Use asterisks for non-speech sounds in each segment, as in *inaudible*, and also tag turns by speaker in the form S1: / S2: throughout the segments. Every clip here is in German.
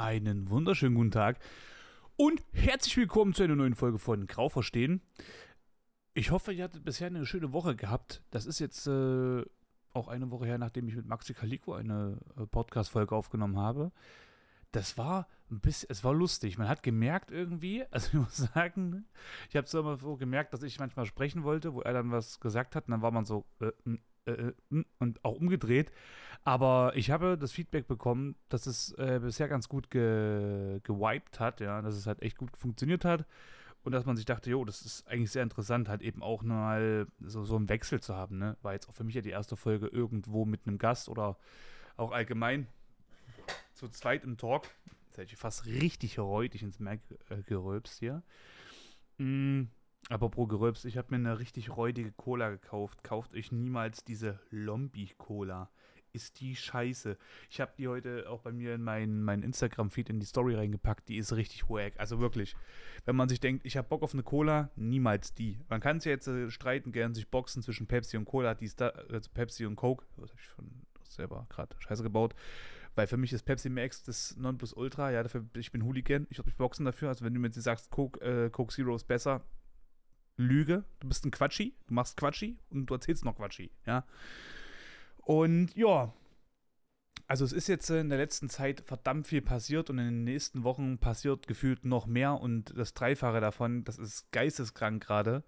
S1: Einen wunderschönen guten Tag und herzlich willkommen zu einer neuen Folge von Grau verstehen. Ich hoffe, ihr hattet bisher eine schöne Woche gehabt. Das ist jetzt äh, auch eine Woche her, nachdem ich mit Maxi Calico eine äh, Podcast-Folge aufgenommen habe. Das war ein bisschen, es war lustig. Man hat gemerkt irgendwie, *laughs* also ich muss sagen, ich habe so immer so gemerkt, dass ich manchmal sprechen wollte, wo er dann was gesagt hat, und dann war man so, äh, äh, äh, und auch umgedreht. Aber ich habe das Feedback bekommen, dass es äh, bisher ganz gut ge gewiped hat, ja, dass es halt echt gut funktioniert hat. Und dass man sich dachte, jo, das ist eigentlich sehr interessant, halt eben auch mal so, so einen Wechsel zu haben, ne? War jetzt auch für mich ja die erste Folge irgendwo mit einem Gast oder auch allgemein zu zweit im Talk. Jetzt hätte ich fast richtig räudig ins Merk äh, gerülpst hier. Mm, Apropos Geröps, ich habe mir eine richtig räudige Cola gekauft. Kauft euch niemals diese Lombi-Cola. Ist die scheiße. Ich habe die heute auch bei mir in meinen mein Instagram-Feed in die Story reingepackt. Die ist richtig wack. Also wirklich. Wenn man sich denkt, ich habe Bock auf eine Cola, niemals die. Man kann es ja jetzt äh, streiten, gern sich boxen zwischen Pepsi und Cola. Die ist da, also Pepsi und Coke. Das habe ich schon selber gerade scheiße gebaut. Weil für mich ist Pepsi Max das Nonplusultra. Ja, dafür, ich bin Hooligan. Ich würde mich boxen dafür. Also wenn du mir jetzt sagst, Coke, äh, Coke Zero ist besser, Lüge. Du bist ein Quatschi, du machst Quatschi und du erzählst noch Quatschi, ja. Und ja, also es ist jetzt in der letzten Zeit verdammt viel passiert und in den nächsten Wochen passiert gefühlt noch mehr und das Dreifache davon, das ist geisteskrank gerade.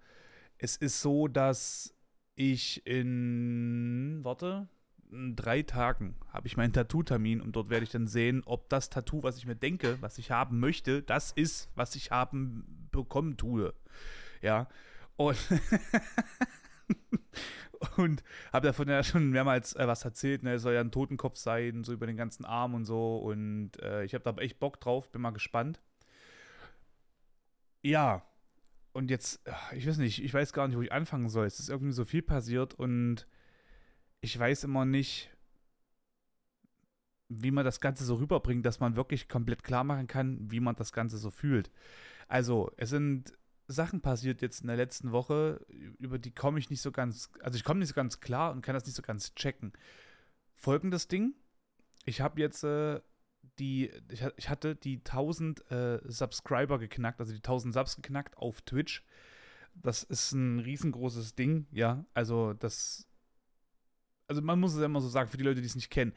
S1: Es ist so, dass ich in, warte, in drei Tagen habe ich meinen Tattoo-Termin und dort werde ich dann sehen, ob das Tattoo, was ich mir denke, was ich haben möchte, das ist, was ich haben bekommen tue. Ja. Und, *laughs* und habe davon ja schon mehrmals äh, was erzählt. Ne? Es soll ja ein Totenkopf sein, so über den ganzen Arm und so. Und äh, ich habe da echt Bock drauf, bin mal gespannt. Ja. Und jetzt, ich weiß nicht, ich weiß gar nicht, wo ich anfangen soll. Es ist irgendwie so viel passiert und ich weiß immer nicht, wie man das Ganze so rüberbringt, dass man wirklich komplett klar machen kann, wie man das Ganze so fühlt. Also, es sind Sachen passiert jetzt in der letzten Woche, über die komme ich nicht so ganz, also ich komme nicht so ganz klar und kann das nicht so ganz checken. Folgendes Ding, ich habe jetzt äh, die, ich, ich, hatte die 1000 äh, Subscriber geknackt, also die 1000 Subs geknackt auf Twitch. Das ist ein riesengroßes Ding, ja, also das also man muss es immer so sagen, für die Leute, die es nicht kennen,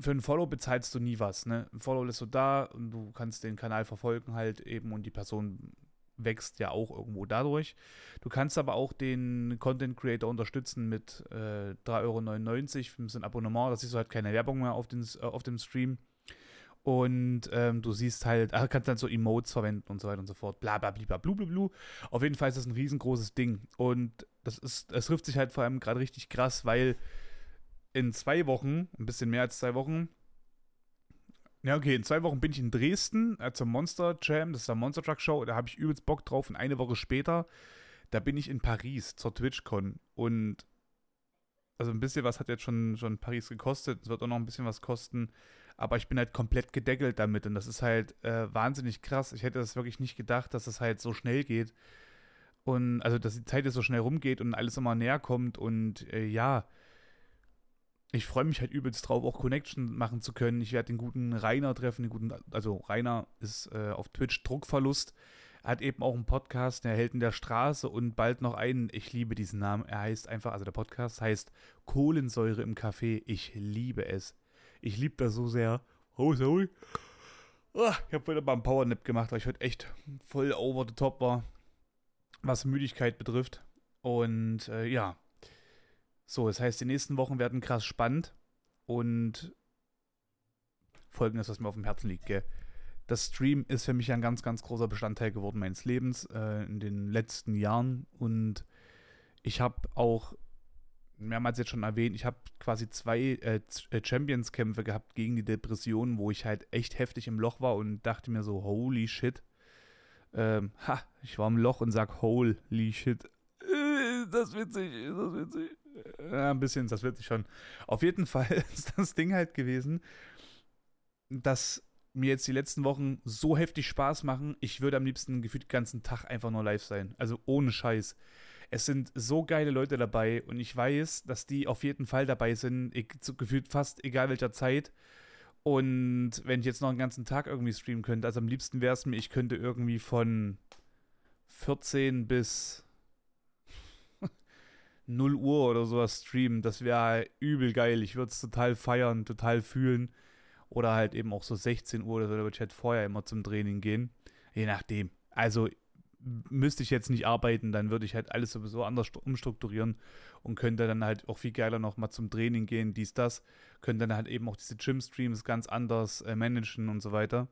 S1: für ein Follow bezahlst du nie was. Ne? Ein Follow lässt du da und du kannst den Kanal verfolgen halt eben und die Person wächst ja auch irgendwo dadurch. Du kannst aber auch den Content Creator unterstützen mit äh, 3,99 Euro für ein Abonnement. Da siehst du halt keine Werbung mehr auf, den, äh, auf dem Stream. Und ähm, du siehst halt, ach, kannst dann so Emotes verwenden und so weiter und so fort. Bla bla bla bla bla bla. Auf jeden Fall ist das ein riesengroßes Ding. Und das ist, es trifft sich halt vor allem gerade richtig krass, weil in zwei Wochen, ein bisschen mehr als zwei Wochen, ja, okay, in zwei Wochen bin ich in Dresden äh, zur Monster Jam, das ist der Monster Truck Show, da habe ich übelst Bock drauf. Und eine Woche später, da bin ich in Paris zur TwitchCon. Und also ein bisschen was hat jetzt schon, schon Paris gekostet, es wird auch noch ein bisschen was kosten, aber ich bin halt komplett gedeckelt damit und das ist halt äh, wahnsinnig krass. Ich hätte das wirklich nicht gedacht, dass das halt so schnell geht und also, dass die Zeit jetzt so schnell rumgeht und alles immer näher kommt und äh, ja, ich freue mich halt übelst drauf, auch Connection machen zu können. Ich werde den guten Rainer treffen, den guten, also Rainer ist äh, auf Twitch Druckverlust. Er hat eben auch einen Podcast, der hält in der Straße und bald noch einen. Ich liebe diesen Namen. Er heißt einfach, also der Podcast heißt Kohlensäure im Kaffee. Ich liebe es. Ich liebe das so sehr. Oh, sorry. Oh, ich habe heute mal einen Powernap gemacht, weil ich heute echt voll over the top war, was Müdigkeit betrifft. Und äh, ja, so, das heißt, die nächsten Wochen werden krass spannend und folgendes, was mir auf dem Herzen liegt, gell? Das Stream ist für mich ein ganz, ganz großer Bestandteil geworden meines Lebens äh, in den letzten Jahren und ich habe auch mehrmals jetzt schon erwähnt, ich habe quasi zwei äh, äh, Champions-Kämpfe gehabt gegen die Depression, wo ich halt echt heftig im Loch war und dachte mir so, holy shit. Ähm, ha, ich war im Loch und sag, holy shit. Äh, *laughs* das witzig, das witzig. Ja, ein bisschen, das wird sich schon. Auf jeden Fall *laughs* ist das Ding halt gewesen, dass mir jetzt die letzten Wochen so heftig Spaß machen. Ich würde am liebsten gefühlt den ganzen Tag einfach nur live sein. Also ohne Scheiß. Es sind so geile Leute dabei und ich weiß, dass die auf jeden Fall dabei sind, gefühlt fast egal welcher Zeit. Und wenn ich jetzt noch einen ganzen Tag irgendwie streamen könnte, also am liebsten wäre es mir, ich könnte irgendwie von 14 bis 0 Uhr oder sowas streamen. Das wäre übel geil. Ich würde es total feiern, total fühlen. Oder halt eben auch so 16 Uhr oder so, da würde ich halt vorher immer zum Training gehen. Je nachdem. Also müsste ich jetzt nicht arbeiten, dann würde ich halt alles sowieso anders umstrukturieren und könnte dann halt auch viel geiler nochmal zum Training gehen, dies, das. Könnte dann halt eben auch diese Gym-Streams ganz anders äh, managen und so weiter.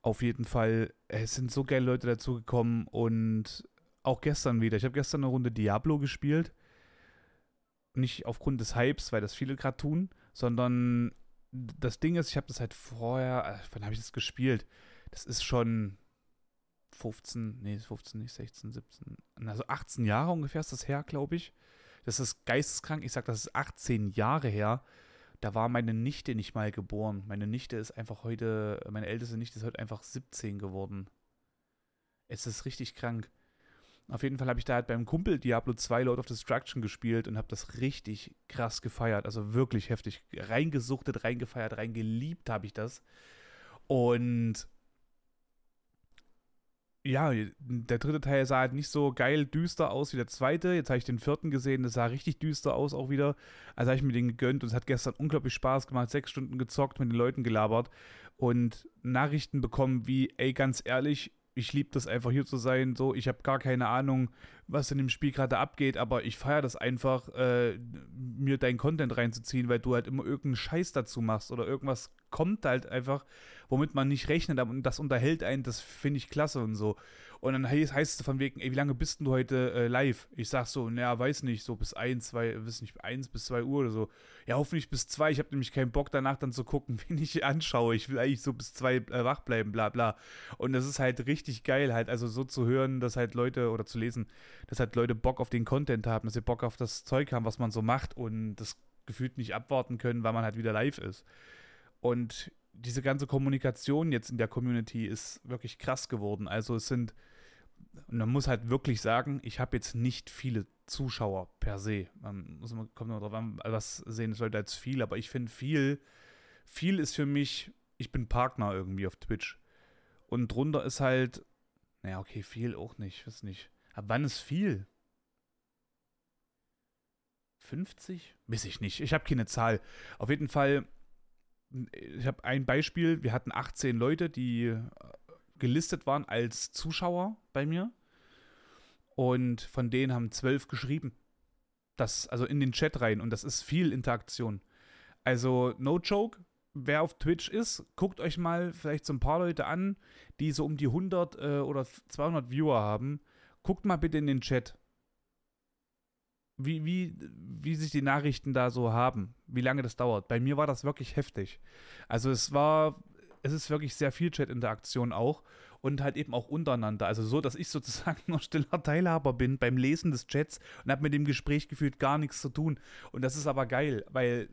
S1: Auf jeden Fall, es sind so geile Leute dazugekommen und auch gestern wieder. Ich habe gestern eine Runde Diablo gespielt. Nicht aufgrund des Hypes, weil das viele gerade tun, sondern das Ding ist, ich habe das halt vorher, äh, wann habe ich das gespielt? Das ist schon 15, nee, 15 nicht, 16, 17, also 18 Jahre ungefähr ist das her, glaube ich. Das ist geisteskrank. Ich sage, das ist 18 Jahre her. Da war meine Nichte nicht mal geboren. Meine Nichte ist einfach heute, meine älteste Nichte ist heute einfach 17 geworden. Es ist richtig krank. Auf jeden Fall habe ich da halt beim Kumpel Diablo 2 Lord of Destruction gespielt und habe das richtig krass gefeiert. Also wirklich heftig. Reingesuchtet, reingefeiert, reingeliebt habe ich das. Und ja, der dritte Teil sah halt nicht so geil düster aus wie der zweite. Jetzt habe ich den vierten gesehen, das sah richtig düster aus auch wieder. Also habe ich mir den gegönnt und es hat gestern unglaublich Spaß gemacht. Sechs Stunden gezockt, mit den Leuten gelabert und Nachrichten bekommen wie, ey, ganz ehrlich, ich liebe das einfach hier zu sein. So, ich habe gar keine Ahnung, was in dem Spiel gerade abgeht, aber ich feiere das einfach, äh, mir deinen Content reinzuziehen, weil du halt immer irgendeinen Scheiß dazu machst oder irgendwas kommt halt einfach, womit man nicht rechnet, und das unterhält einen, das finde ich klasse und so. Und dann heißt, heißt es von wegen, ey, wie lange bist du heute äh, live? Ich sag so, naja, weiß nicht, so bis 1, 2, weiß nicht, 1 bis 2 Uhr oder so. Ja, hoffentlich bis 2. Ich habe nämlich keinen Bock danach dann zu gucken, *laughs* wen ich anschaue. Ich will eigentlich so bis 2 äh, wach bleiben, bla bla. Und das ist halt richtig geil, halt, also so zu hören, dass halt Leute, oder zu lesen, dass halt Leute Bock auf den Content haben, dass sie Bock auf das Zeug haben, was man so macht und das gefühlt nicht abwarten können, weil man halt wieder live ist. Und diese ganze Kommunikation jetzt in der Community ist wirklich krass geworden. Also es sind, man muss halt wirklich sagen, ich habe jetzt nicht viele Zuschauer per se. Man muss immer, kommt immer drauf an, was sehen sollte als viel, aber ich finde viel, viel ist für mich, ich bin Partner irgendwie auf Twitch. Und drunter ist halt, naja, okay, viel auch nicht, weiß nicht. Ab wann ist viel? 50? Weiß ich nicht. Ich habe keine Zahl. Auf jeden Fall ich habe ein Beispiel, wir hatten 18 Leute, die äh, gelistet waren als Zuschauer bei mir. Und von denen haben zwölf geschrieben. Das, also in den Chat rein. Und das ist viel Interaktion. Also, no joke, wer auf Twitch ist, guckt euch mal vielleicht so ein paar Leute an, die so um die 100 äh, oder 200 Viewer haben. Guckt mal bitte in den Chat wie, wie, wie sich die Nachrichten da so haben, wie lange das dauert. Bei mir war das wirklich heftig. Also es war, es ist wirklich sehr viel Chat-Interaktion auch und halt eben auch untereinander. Also so, dass ich sozusagen *laughs* nur stiller Teilhaber bin beim Lesen des Chats und habe mit dem Gespräch gefühlt gar nichts zu tun. Und das ist aber geil, weil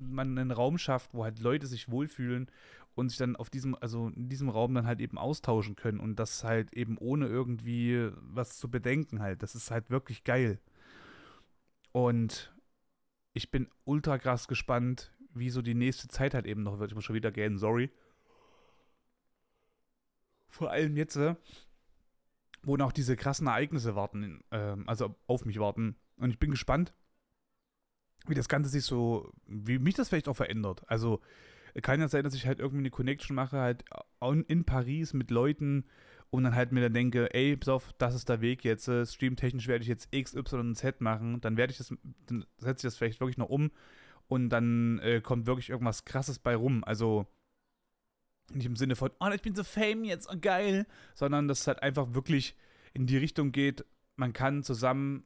S1: man einen Raum schafft, wo halt Leute sich wohlfühlen und sich dann auf diesem, also in diesem Raum dann halt eben austauschen können und das halt eben ohne irgendwie was zu bedenken halt. Das ist halt wirklich geil. Und ich bin ultra krass gespannt, wie so die nächste Zeit halt eben noch wird. Ich muss schon wieder gehen, sorry. Vor allem jetzt, äh, wo noch diese krassen Ereignisse warten, äh, also auf mich warten. Und ich bin gespannt, wie das Ganze sich so, wie mich das vielleicht auch verändert. Also kann ja sein, dass ich halt irgendwie eine Connection mache, halt in Paris mit Leuten, und dann halt mir dann denke, ey, pass auf, das ist der Weg jetzt, äh, streamtechnisch werde ich jetzt X, Y und Z machen, dann werde ich das, dann setze ich das vielleicht wirklich noch um und dann äh, kommt wirklich irgendwas krasses bei rum. Also nicht im Sinne von, oh, ich bin so fame jetzt, oh, geil, sondern dass es halt einfach wirklich in die Richtung geht, man kann zusammen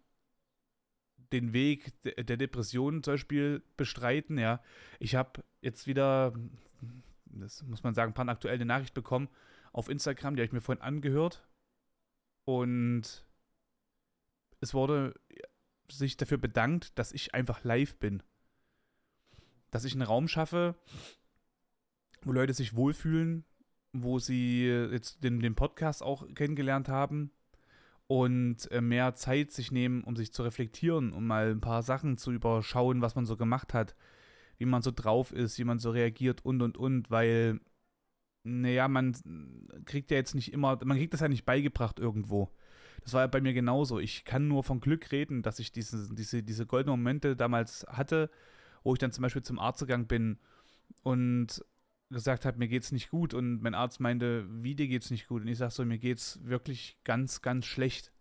S1: den Weg der Depression zum Beispiel bestreiten, ja. Ich habe jetzt wieder, das muss man sagen, ein paar aktuelle Nachricht bekommen auf Instagram, die habe ich mir vorhin angehört. Und es wurde sich dafür bedankt, dass ich einfach live bin. Dass ich einen Raum schaffe, wo Leute sich wohlfühlen, wo sie jetzt den, den Podcast auch kennengelernt haben und äh, mehr Zeit sich nehmen, um sich zu reflektieren, um mal ein paar Sachen zu überschauen, was man so gemacht hat wie man so drauf ist, wie man so reagiert und und und, weil, naja, man kriegt ja jetzt nicht immer, man kriegt das ja nicht beigebracht irgendwo. Das war ja bei mir genauso. Ich kann nur von Glück reden, dass ich diese, diese, diese goldenen Momente damals hatte, wo ich dann zum Beispiel zum Arzt gegangen bin und gesagt habe, mir geht's nicht gut und mein Arzt meinte, wie dir geht's nicht gut und ich sag so, mir geht's wirklich ganz, ganz schlecht.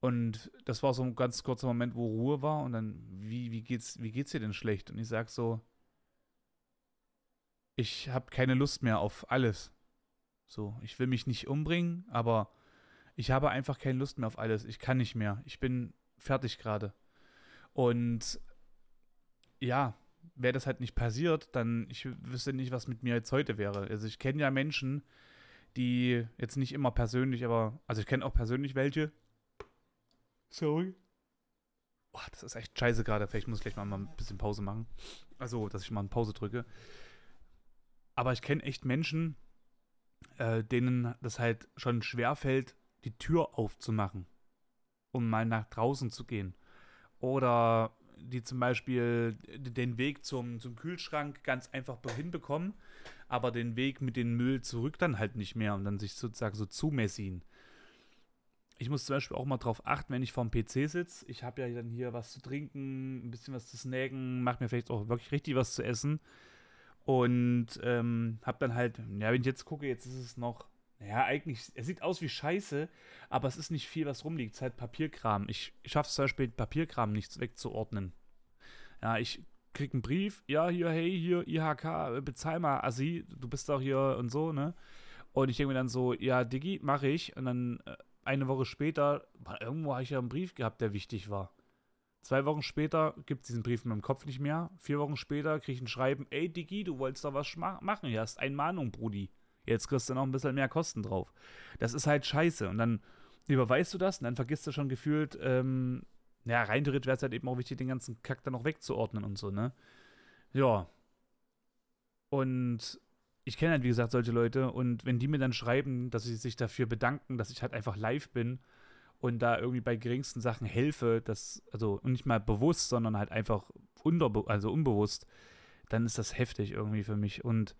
S1: Und das war so ein ganz kurzer Moment, wo Ruhe war und dann, wie, wie geht's, wie geht's dir denn schlecht? Und ich sag so, ich habe keine Lust mehr auf alles. So, ich will mich nicht umbringen, aber ich habe einfach keine Lust mehr auf alles. Ich kann nicht mehr. Ich bin fertig gerade. Und ja, wäre das halt nicht passiert, dann ich wüsste nicht, was mit mir jetzt heute wäre. Also ich kenne ja Menschen, die jetzt nicht immer persönlich, aber also ich kenne auch persönlich welche. Sorry. Boah, das ist echt scheiße gerade. Vielleicht muss ich gleich mal, mal ein bisschen Pause machen. Also, dass ich mal eine Pause drücke. Aber ich kenne echt Menschen, äh, denen das halt schon schwer fällt, die Tür aufzumachen, um mal nach draußen zu gehen. Oder die zum Beispiel den Weg zum, zum Kühlschrank ganz einfach hinbekommen, aber den Weg mit dem Müll zurück dann halt nicht mehr und dann sich sozusagen so zumessieren. Ich muss zum Beispiel auch mal drauf achten, wenn ich vorm PC sitze. Ich habe ja dann hier was zu trinken, ein bisschen was zu snacken, mache mir vielleicht auch wirklich richtig was zu essen. Und ähm, habe dann halt, ja, wenn ich jetzt gucke, jetzt ist es noch ja, eigentlich, es sieht aus wie Scheiße, aber es ist nicht viel, was rumliegt. Es ist halt Papierkram. Ich, ich schaffe es zum Beispiel, Papierkram nicht wegzuordnen. Ja, ich krieg einen Brief, ja, hier, hey, hier, IHK, bezahl mal, Assi, du bist doch hier und so, ne? Und ich denke mir dann so, ja, Diggi, mache ich. Und dann äh, eine Woche später, irgendwo habe ich ja einen Brief gehabt, der wichtig war. Zwei Wochen später gibt es diesen Brief in meinem Kopf nicht mehr. Vier Wochen später kriege ich ein Schreiben, ey Diggi, du wolltest doch was machen. Hier hast Einmahnung, Brudi. Jetzt kriegst du noch ein bisschen mehr Kosten drauf. Das ist halt scheiße. Und dann überweist du das und dann vergisst du schon gefühlt, ähm, ja, rein wäre es halt eben auch wichtig, den ganzen Kack dann noch wegzuordnen und so, ne? Ja. Und ich kenne halt, wie gesagt, solche Leute und wenn die mir dann schreiben, dass sie sich dafür bedanken, dass ich halt einfach live bin und da irgendwie bei geringsten Sachen helfe, das, also nicht mal bewusst, sondern halt einfach unbe also unbewusst, dann ist das heftig irgendwie für mich. Und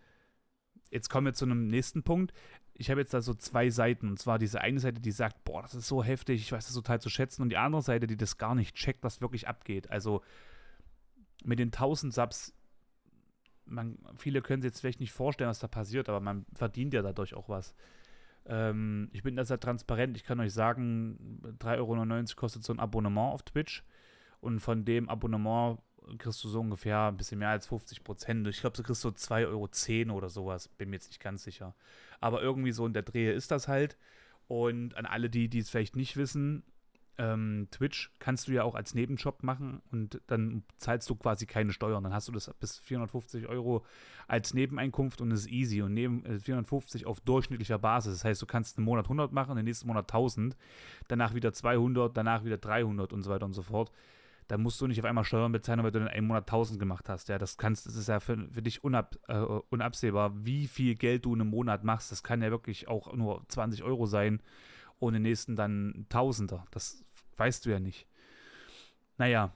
S1: jetzt kommen wir zu einem nächsten Punkt. Ich habe jetzt da so zwei Seiten. Und zwar diese eine Seite, die sagt, boah, das ist so heftig, ich weiß das total zu schätzen. Und die andere Seite, die das gar nicht checkt, was wirklich abgeht. Also mit den 1000 Subs, man, viele können sich jetzt vielleicht nicht vorstellen, was da passiert, aber man verdient ja dadurch auch was. Ähm, ich bin da sehr transparent. Ich kann euch sagen, 3,99 Euro kostet so ein Abonnement auf Twitch. Und von dem Abonnement kriegst du so ungefähr ein bisschen mehr als 50 Prozent. Ich glaube, du kriegst so 2,10 Euro oder sowas. Bin mir jetzt nicht ganz sicher. Aber irgendwie so in der Drehe ist das halt. Und an alle, die, die es vielleicht nicht wissen, ähm, Twitch kannst du ja auch als Nebenjob machen und dann zahlst du quasi keine Steuern. Dann hast du das bis 450 Euro als Nebeneinkunft und es ist easy. Und neben äh, 450 auf durchschnittlicher Basis. Das heißt, du kannst einen Monat 100 machen, den nächsten Monat 1000, danach wieder 200, danach wieder 300 und so weiter und so fort da musst du nicht auf einmal Steuern bezahlen, weil du in einem Monat 1000 gemacht hast. Ja, das kannst, das ist ja für, für dich unab, äh, unabsehbar, wie viel Geld du in einem Monat machst. Das kann ja wirklich auch nur 20 Euro sein und den nächsten dann Tausender. Das weißt du ja nicht. Naja,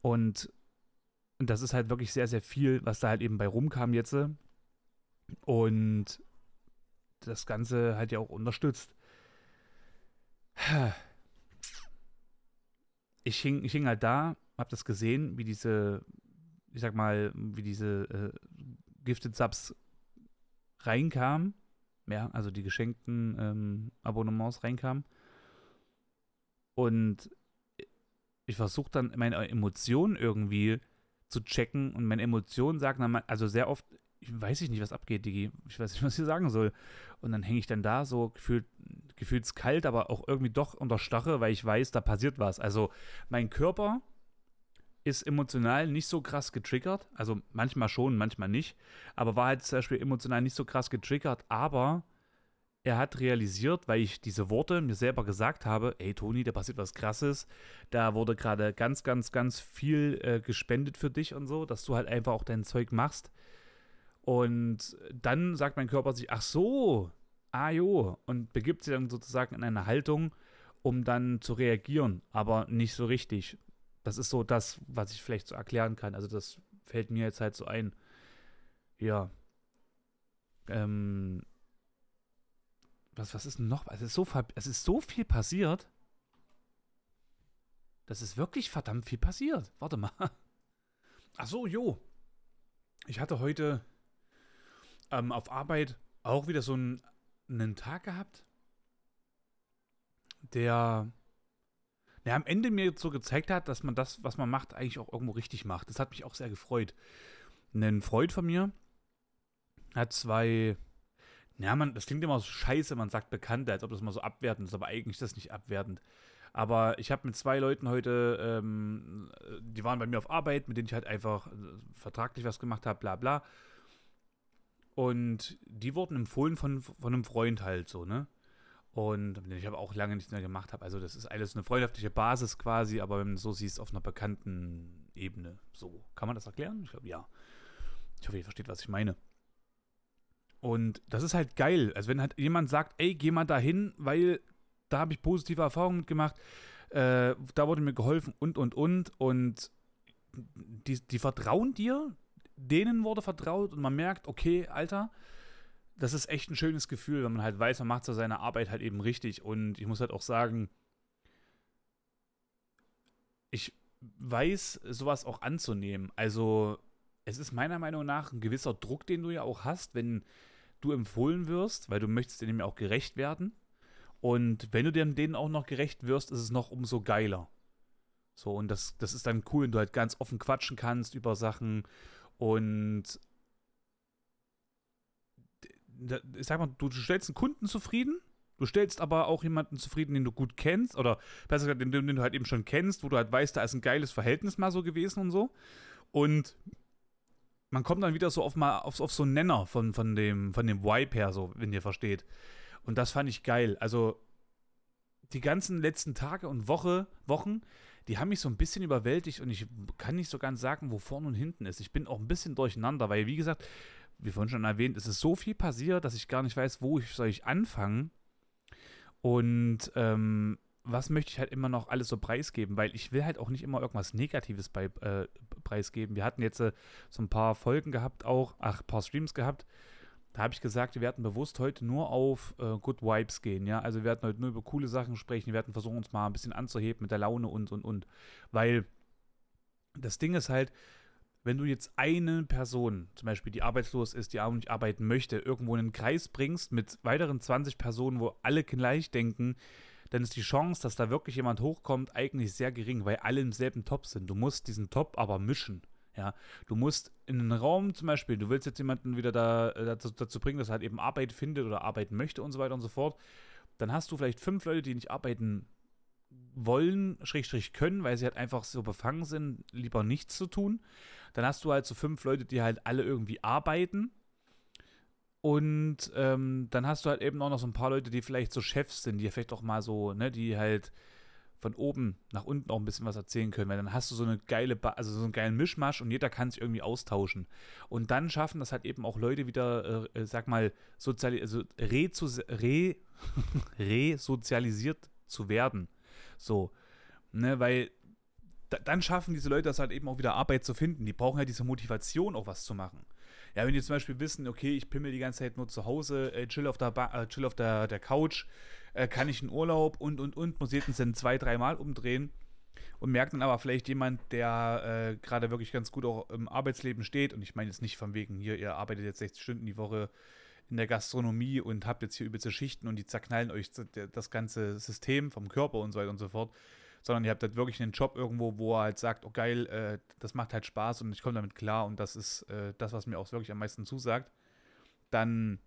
S1: und, und das ist halt wirklich sehr, sehr viel, was da halt eben bei rumkam jetzt. Und das Ganze halt ja auch unterstützt ich hing, ich hing halt da, hab das gesehen, wie diese, ich sag mal, wie diese äh, Gifted Subs reinkamen. Ja, also die geschenkten ähm, Abonnements reinkamen. Und ich versuche dann meine Emotionen irgendwie zu checken und meine Emotionen sagen dann mal, also sehr oft, ich weiß nicht, was abgeht, Digi. Ich weiß nicht, was ich sagen soll. Und dann hänge ich dann da so gefühlt, gefühlt kalt, aber auch irgendwie doch unter Stache, weil ich weiß, da passiert was. Also mein Körper ist emotional nicht so krass getriggert. Also manchmal schon, manchmal nicht. Aber war halt zum Beispiel emotional nicht so krass getriggert. Aber er hat realisiert, weil ich diese Worte mir selber gesagt habe, ey Toni, da passiert was Krasses, da wurde gerade ganz, ganz, ganz viel äh, gespendet für dich und so, dass du halt einfach auch dein Zeug machst. Und dann sagt mein Körper sich, ach so, ah jo, und begibt sich dann sozusagen in eine Haltung, um dann zu reagieren, aber nicht so richtig. Das ist so das, was ich vielleicht so erklären kann. Also das fällt mir jetzt halt so ein. Ja. Ähm. Was, was ist noch? Es ist, so, es ist so viel passiert. Das ist wirklich verdammt viel passiert. Warte mal. *laughs* Ach so, jo. Ich hatte heute ähm, auf Arbeit auch wieder so einen, einen Tag gehabt, der der am Ende mir so gezeigt hat, dass man das, was man macht, eigentlich auch irgendwo richtig macht. Das hat mich auch sehr gefreut. Ein Freund von mir hat zwei, ja, man, das klingt immer so scheiße, man sagt Bekannte, als ob das mal so abwertend ist, aber eigentlich ist das nicht abwertend. Aber ich habe mit zwei Leuten heute, ähm, die waren bei mir auf Arbeit, mit denen ich halt einfach äh, vertraglich was gemacht habe, bla bla. Und die wurden empfohlen von, von einem Freund halt so, ne? Und ich habe auch lange nichts mehr gemacht habe. Also das ist alles eine freundschaftliche Basis quasi, aber wenn du so siehst, auf einer bekannten Ebene. So, kann man das erklären? Ich glaube, ja. Ich hoffe, ihr versteht, was ich meine. Und das ist halt geil. Also wenn halt jemand sagt, ey, geh mal dahin, weil da habe ich positive Erfahrungen mitgemacht, äh, da wurde mir geholfen und, und, und. Und die, die vertrauen dir, denen wurde vertraut und man merkt, okay, Alter, das ist echt ein schönes Gefühl, wenn man halt weiß, man macht so seine Arbeit halt eben richtig. Und ich muss halt auch sagen, ich weiß, sowas auch anzunehmen. Also, es ist meiner Meinung nach ein gewisser Druck, den du ja auch hast, wenn du empfohlen wirst, weil du möchtest denen ja auch gerecht werden. Und wenn du denen auch noch gerecht wirst, ist es noch umso geiler. So, und das, das ist dann cool, wenn du halt ganz offen quatschen kannst über Sachen und ich sag mal, du stellst einen Kunden zufrieden, du stellst aber auch jemanden zufrieden, den du gut kennst, oder besser gesagt, den, den, du halt eben schon kennst, wo du halt weißt, da ist ein geiles Verhältnis mal so gewesen und so. Und man kommt dann wieder so auf mal auf, auf so einen Nenner von, von, dem, von dem Vibe her, so, wenn ihr versteht. Und das fand ich geil. Also, die ganzen letzten Tage und Woche, Wochen, die haben mich so ein bisschen überwältigt und ich kann nicht so ganz sagen, wo vorne und hinten ist. Ich bin auch ein bisschen durcheinander, weil, wie gesagt, wie vorhin schon erwähnt, es ist so viel passiert, dass ich gar nicht weiß, wo ich soll ich anfangen. Und ähm, was möchte ich halt immer noch alles so preisgeben, weil ich will halt auch nicht immer irgendwas Negatives bei äh, preisgeben. Wir hatten jetzt äh, so ein paar Folgen gehabt, auch, ach, ein paar Streams gehabt. Da habe ich gesagt, wir werden bewusst heute nur auf äh, Good Vibes gehen, ja. Also wir werden heute nur über coole Sachen sprechen, wir werden versuchen, uns mal ein bisschen anzuheben mit der Laune und und und. Weil das Ding ist halt, wenn du jetzt eine Person, zum Beispiel die arbeitslos ist, die nicht arbeiten möchte, irgendwo in einen Kreis bringst mit weiteren 20 Personen, wo alle gleich denken, dann ist die Chance, dass da wirklich jemand hochkommt, eigentlich sehr gering, weil alle im selben Top sind. Du musst diesen Top aber mischen. Ja, du musst in einen Raum zum Beispiel, du willst jetzt jemanden wieder da, äh, dazu, dazu bringen, dass er halt eben Arbeit findet oder arbeiten möchte und so weiter und so fort. Dann hast du vielleicht fünf Leute, die nicht arbeiten wollen, Schrägstrich können, weil sie halt einfach so befangen sind, lieber nichts zu tun. Dann hast du halt so fünf Leute, die halt alle irgendwie arbeiten. Und ähm, dann hast du halt eben auch noch so ein paar Leute, die vielleicht so Chefs sind, die vielleicht auch mal so, ne, die halt von oben nach unten auch ein bisschen was erzählen können, weil dann hast du so eine geile, ba also so einen geilen Mischmasch und jeder kann sich irgendwie austauschen. Und dann schaffen das halt eben auch Leute wieder, äh, äh sag mal, soziali also re, re *laughs* resozialisiert zu werden. So, ne, weil dann schaffen diese Leute das halt eben auch wieder Arbeit zu finden. Die brauchen ja diese Motivation, auch was zu machen. Ja, wenn die zum Beispiel wissen, okay, ich pimmel die ganze Zeit nur zu Hause, äh, chill auf der, ba äh, chill auf der, der Couch, äh, kann ich in Urlaub und und und, muss jetzt dann zwei, dreimal umdrehen und merkt dann aber vielleicht jemand, der äh, gerade wirklich ganz gut auch im Arbeitsleben steht, und ich meine jetzt nicht von wegen hier, ihr arbeitet jetzt 60 Stunden die Woche in der Gastronomie und habt jetzt hier übelste Schichten und die zerknallen euch das ganze System vom Körper und so weiter und so fort sondern ihr habt halt wirklich einen Job irgendwo, wo er halt sagt, oh geil, äh, das macht halt Spaß und ich komme damit klar und das ist äh, das, was mir auch wirklich am meisten zusagt, dann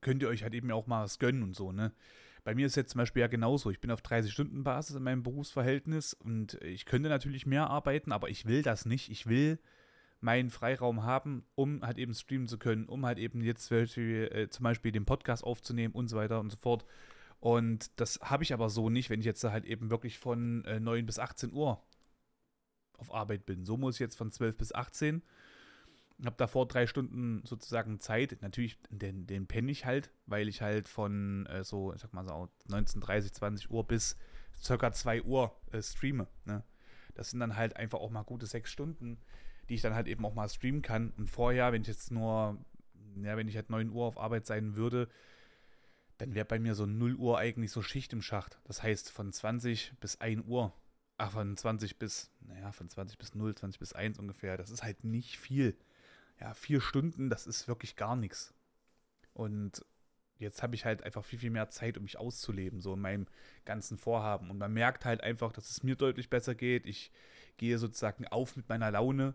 S1: könnt ihr euch halt eben auch mal was gönnen und so, ne? Bei mir ist jetzt zum Beispiel ja genauso. Ich bin auf 30-Stunden-Basis in meinem Berufsverhältnis und ich könnte natürlich mehr arbeiten, aber ich will das nicht. Ich will meinen Freiraum haben, um halt eben streamen zu können, um halt eben jetzt zum Beispiel, äh, zum Beispiel den Podcast aufzunehmen und so weiter und so fort. Und das habe ich aber so nicht, wenn ich jetzt halt eben wirklich von äh, 9 bis 18 Uhr auf Arbeit bin. So muss ich jetzt von 12 bis 18. Habe davor drei Stunden sozusagen Zeit. Natürlich, den, den penne ich halt, weil ich halt von äh, so, ich sag mal so 19.30, 20 Uhr bis circa 2 Uhr äh, streame. Ne? Das sind dann halt einfach auch mal gute sechs Stunden, die ich dann halt eben auch mal streamen kann. Und vorher, wenn ich jetzt nur, ja, wenn ich halt 9 Uhr auf Arbeit sein würde, dann wäre bei mir so 0 Uhr eigentlich so Schicht im Schacht. Das heißt von 20 bis 1 Uhr. Ach, von 20 bis, naja, von 20 bis 0, 20 bis 1 ungefähr. Das ist halt nicht viel. Ja, vier Stunden, das ist wirklich gar nichts. Und jetzt habe ich halt einfach viel, viel mehr Zeit, um mich auszuleben, so in meinem ganzen Vorhaben. Und man merkt halt einfach, dass es mir deutlich besser geht. Ich gehe sozusagen auf mit meiner Laune,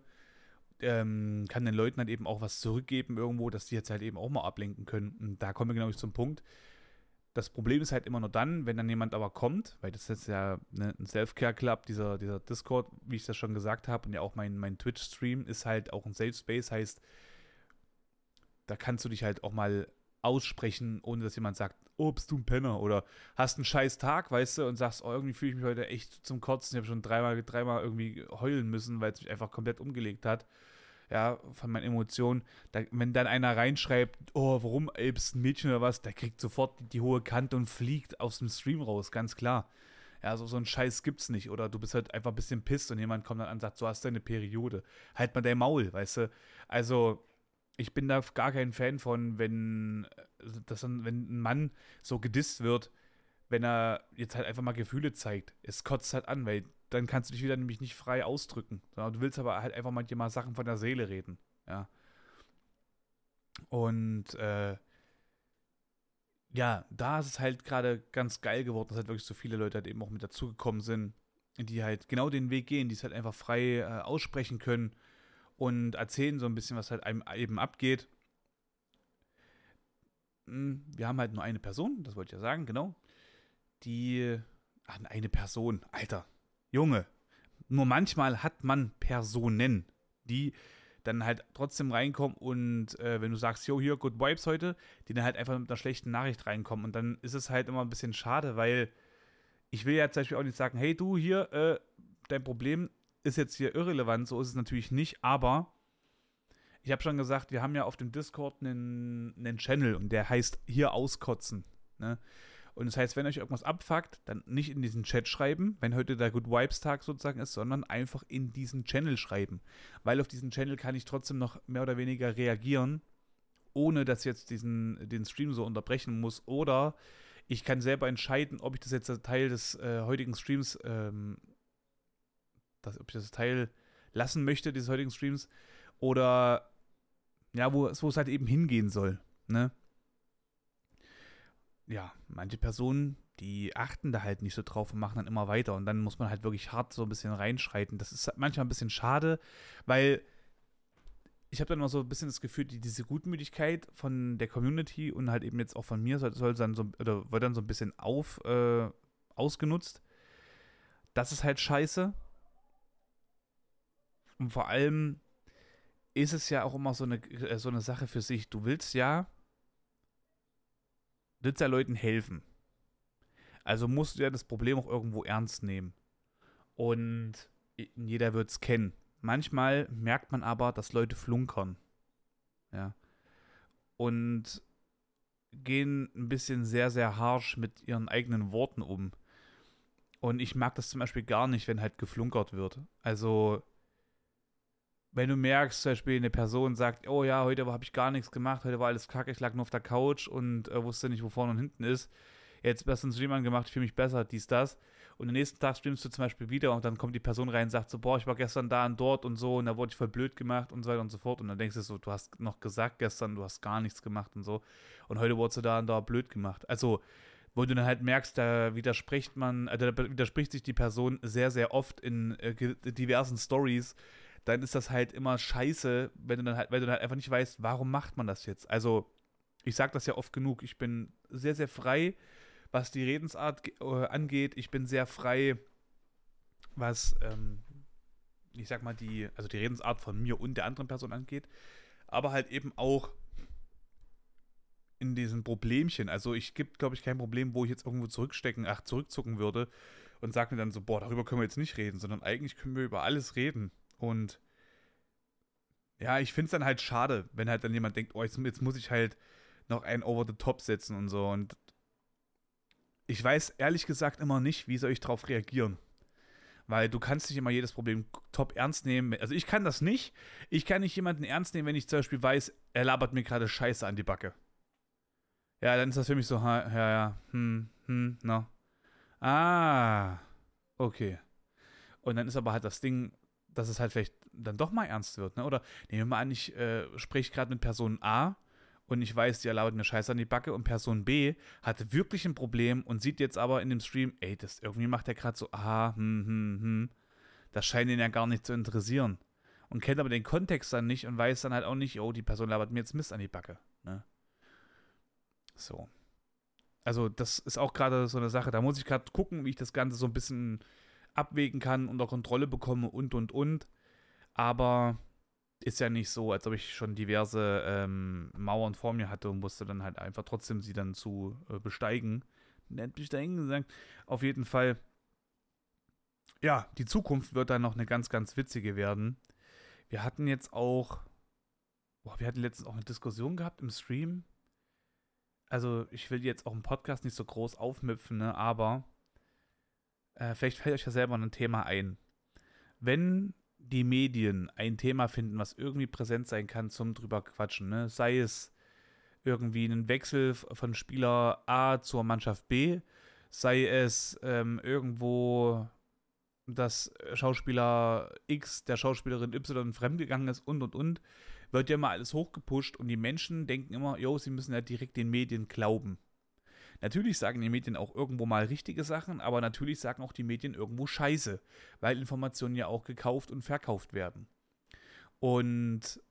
S1: ähm, kann den Leuten halt eben auch was zurückgeben irgendwo, dass die jetzt halt eben auch mal ablenken können. Und da kommen wir genau zum Punkt. Das Problem ist halt immer nur dann, wenn dann jemand aber kommt, weil das ist jetzt ja ne, ein Self-Care-Club, dieser, dieser Discord, wie ich das schon gesagt habe, und ja auch mein, mein Twitch-Stream ist halt auch ein Safe Space, heißt, da kannst du dich halt auch mal aussprechen, ohne dass jemand sagt, oh, bist du ein Penner oder hast einen scheiß Tag, weißt du, und sagst, oh, irgendwie fühle ich mich heute echt zum Kotzen. Ich habe schon dreimal, dreimal irgendwie heulen müssen, weil es mich einfach komplett umgelegt hat. Ja, von meinen Emotionen. Da, wenn dann einer reinschreibt, oh, warum, ey, bist ein Mädchen oder was, der kriegt sofort die, die hohe Kante und fliegt aus dem Stream raus, ganz klar. Ja, so, so einen Scheiß gibt's nicht. Oder du bist halt einfach ein bisschen pisst und jemand kommt dann an und sagt, so hast du eine Periode. Halt mal dein Maul, weißt du. Also, ich bin da gar kein Fan von, wenn, äh, das dann, wenn ein Mann so gedisst wird, wenn er jetzt halt einfach mal Gefühle zeigt. Es kotzt halt an, weil dann kannst du dich wieder nämlich nicht frei ausdrücken. Sondern du willst aber halt einfach manchmal Sachen von der Seele reden. Ja. Und äh, ja, da ist es halt gerade ganz geil geworden, dass halt wirklich so viele Leute halt eben auch mit dazugekommen sind, die halt genau den Weg gehen, die es halt einfach frei äh, aussprechen können und erzählen so ein bisschen, was halt einem eben abgeht. Hm, wir haben halt nur eine Person, das wollte ich ja sagen, genau. Die. Ach, eine Person, Alter. Junge. Nur manchmal hat man Personen, die dann halt trotzdem reinkommen und äh, wenn du sagst, yo, hier, good vibes heute, die dann halt einfach mit einer schlechten Nachricht reinkommen. Und dann ist es halt immer ein bisschen schade, weil ich will ja zum Beispiel auch nicht sagen, hey du, hier, äh, dein Problem ist jetzt hier irrelevant, so ist es natürlich nicht, aber ich habe schon gesagt, wir haben ja auf dem Discord einen, einen Channel und der heißt hier auskotzen. Ne? Und das heißt, wenn euch irgendwas abfuckt, dann nicht in diesen Chat schreiben, wenn heute der Good Vibes Tag sozusagen ist, sondern einfach in diesen Channel schreiben. Weil auf diesen Channel kann ich trotzdem noch mehr oder weniger reagieren, ohne dass ich jetzt diesen, den Stream so unterbrechen muss. Oder ich kann selber entscheiden, ob ich das jetzt Teil des äh, heutigen Streams ähm, dass, ob ich das Teil lassen möchte, dieses heutigen Streams, oder ja, wo, wo es halt eben hingehen soll. Ne? Ja, manche Personen, die achten da halt nicht so drauf und machen dann immer weiter. Und dann muss man halt wirklich hart so ein bisschen reinschreiten. Das ist manchmal ein bisschen schade, weil ich habe dann immer so ein bisschen das Gefühl, die, diese Gutmütigkeit von der Community und halt eben jetzt auch von mir soll, soll dann so, oder wird dann so ein bisschen auf, äh, ausgenutzt. Das ist halt scheiße. Und vor allem ist es ja auch immer so eine, äh, so eine Sache für sich. Du willst ja, willst ja Leuten helfen. Also musst du ja das Problem auch irgendwo ernst nehmen. Und jeder wird es kennen. Manchmal merkt man aber, dass Leute flunkern. Ja. Und gehen ein bisschen sehr, sehr harsh mit ihren eigenen Worten um. Und ich mag das zum Beispiel gar nicht, wenn halt geflunkert wird. Also, wenn du merkst, zum Beispiel eine Person sagt, oh ja, heute habe ich gar nichts gemacht, heute war alles kacke, ich lag nur auf der Couch und äh, wusste nicht, wo vorne und hinten ist. Jetzt hast du einen Stream angemacht, ich fühle mich besser, dies, das. Und am nächsten Tag streamst du zum Beispiel wieder und dann kommt die Person rein und sagt so, boah, ich war gestern da und dort und so und da wurde ich voll blöd gemacht und so weiter und so fort. Und dann denkst du so, du hast noch gesagt gestern, du hast gar nichts gemacht und so. Und heute wurdest du da und da blöd gemacht. Also, wo du dann halt merkst, da widerspricht man, äh, da widerspricht sich die Person sehr, sehr oft in äh, diversen Stories dann ist das halt immer scheiße, wenn du dann halt, weil du dann halt einfach nicht weißt, warum macht man das jetzt? Also, ich sage das ja oft genug, ich bin sehr, sehr frei, was die Redensart äh, angeht. Ich bin sehr frei, was, ähm, ich sag mal, die, also die Redensart von mir und der anderen Person angeht. Aber halt eben auch in diesen Problemchen. Also ich gibt, glaube ich, kein Problem, wo ich jetzt irgendwo zurückstecken, ach, zurückzucken würde und sage mir dann so, boah, darüber können wir jetzt nicht reden, sondern eigentlich können wir über alles reden. Und ja, ich finde es dann halt schade, wenn halt dann jemand denkt, oh, jetzt, jetzt muss ich halt noch einen over the top setzen und so. Und ich weiß ehrlich gesagt immer nicht, wie soll ich darauf reagieren. Weil du kannst nicht immer jedes Problem top ernst nehmen. Also ich kann das nicht. Ich kann nicht jemanden ernst nehmen, wenn ich zum Beispiel weiß, er labert mir gerade Scheiße an die Backe. Ja, dann ist das für mich so, ja, ja, hm, hm, na. Ah, okay. Und dann ist aber halt das Ding, dass es halt vielleicht dann doch mal ernst wird, ne? Oder nehmen wir mal an, ich äh, spreche gerade mit Person A und ich weiß, die labert mir Scheiße an die Backe und Person B hatte wirklich ein Problem und sieht jetzt aber in dem Stream, ey, das irgendwie macht der gerade so, aha, hm, hm, hm. Das scheint ihn ja gar nicht zu interessieren. Und kennt aber den Kontext dann nicht und weiß dann halt auch nicht, oh, die Person labert mir jetzt Mist an die Backe, ne? So. Also, das ist auch gerade so eine Sache. Da muss ich gerade gucken, wie ich das Ganze so ein bisschen abwägen kann, unter Kontrolle bekomme und und und. Aber ist ja nicht so, als ob ich schon diverse ähm, Mauern vor mir hatte und musste dann halt einfach trotzdem sie dann zu äh, besteigen. Nennt besteigen gesagt. Auf jeden Fall, ja, die Zukunft wird dann noch eine ganz, ganz witzige werden. Wir hatten jetzt auch, boah, wir hatten letztens auch eine Diskussion gehabt im Stream. Also, ich will jetzt auch im Podcast nicht so groß aufmüpfen, ne, aber äh, vielleicht fällt euch ja selber ein Thema ein. Wenn die Medien ein Thema finden, was irgendwie präsent sein kann zum drüber quatschen, ne? sei es irgendwie ein Wechsel von Spieler A zur Mannschaft B, sei es ähm, irgendwo, dass Schauspieler X der Schauspielerin Y fremdgegangen ist und und und, wird ja mal alles hochgepusht und die Menschen denken immer, jo, sie müssen ja direkt den Medien glauben. Natürlich sagen die Medien auch irgendwo mal richtige Sachen, aber natürlich sagen auch die Medien irgendwo Scheiße, weil Informationen ja auch gekauft und verkauft werden. Und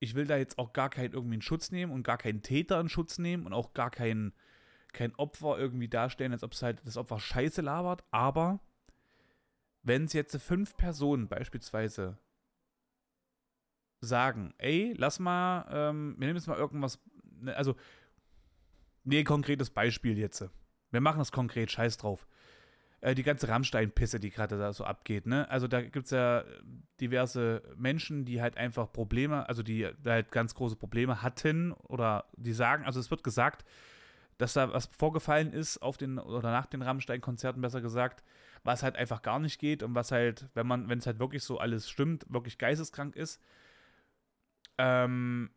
S1: ich will da jetzt auch gar keinen irgendwie in Schutz nehmen und gar keinen Täter in Schutz nehmen und auch gar kein, kein Opfer irgendwie darstellen, als ob es halt das Opfer Scheiße labert, aber wenn es jetzt fünf Personen beispielsweise sagen, ey, lass mal, ähm, wir nehmen jetzt mal irgendwas, ne, also Nee, konkretes Beispiel jetzt. Wir machen das konkret, scheiß drauf. Äh, die ganze Rammstein-Pisse, die gerade da so abgeht, ne? Also da gibt es ja diverse Menschen, die halt einfach Probleme, also die halt ganz große Probleme hatten oder die sagen, also es wird gesagt, dass da was vorgefallen ist auf den oder nach den Rammstein-Konzerten besser gesagt, was halt einfach gar nicht geht und was halt, wenn man, wenn es halt wirklich so alles stimmt, wirklich geisteskrank ist. Ähm,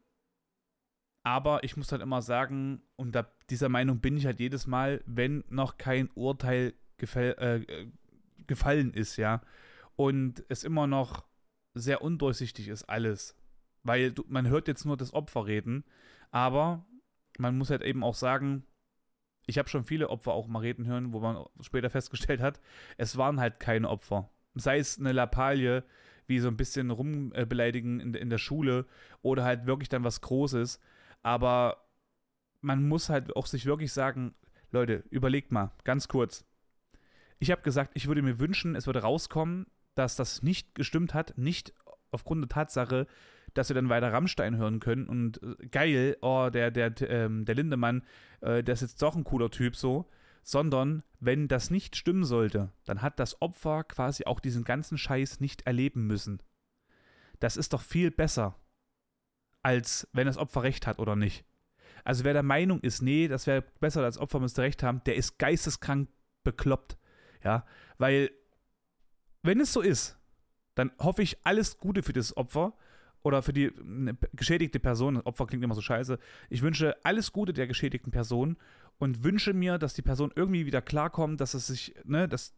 S1: aber ich muss halt immer sagen, und da, dieser Meinung bin ich halt jedes Mal, wenn noch kein Urteil gefäll, äh, gefallen ist, ja, und es immer noch sehr undurchsichtig ist alles, weil du, man hört jetzt nur das Opfer reden, aber man muss halt eben auch sagen, ich habe schon viele Opfer auch mal reden hören, wo man später festgestellt hat, es waren halt keine Opfer. Sei es eine Lappalie, wie so ein bisschen rumbeleidigen in, in der Schule oder halt wirklich dann was Großes. Aber man muss halt auch sich wirklich sagen, Leute, überlegt mal, ganz kurz. Ich habe gesagt, ich würde mir wünschen, es würde rauskommen, dass das nicht gestimmt hat, nicht aufgrund der Tatsache, dass wir dann weiter Rammstein hören können und äh, geil, oh, der, der, ähm, der Lindemann, äh, der ist jetzt doch ein cooler Typ so, sondern wenn das nicht stimmen sollte, dann hat das Opfer quasi auch diesen ganzen Scheiß nicht erleben müssen. Das ist doch viel besser als wenn das Opfer recht hat oder nicht. Also wer der Meinung ist, nee, das wäre besser als Opfer müsste recht haben, der ist geisteskrank bekloppt. Ja, weil wenn es so ist, dann hoffe ich alles Gute für das Opfer oder für die ne, geschädigte Person. Opfer klingt immer so scheiße. Ich wünsche alles Gute der geschädigten Person und wünsche mir, dass die Person irgendwie wieder klarkommt, dass es sich, ne, dass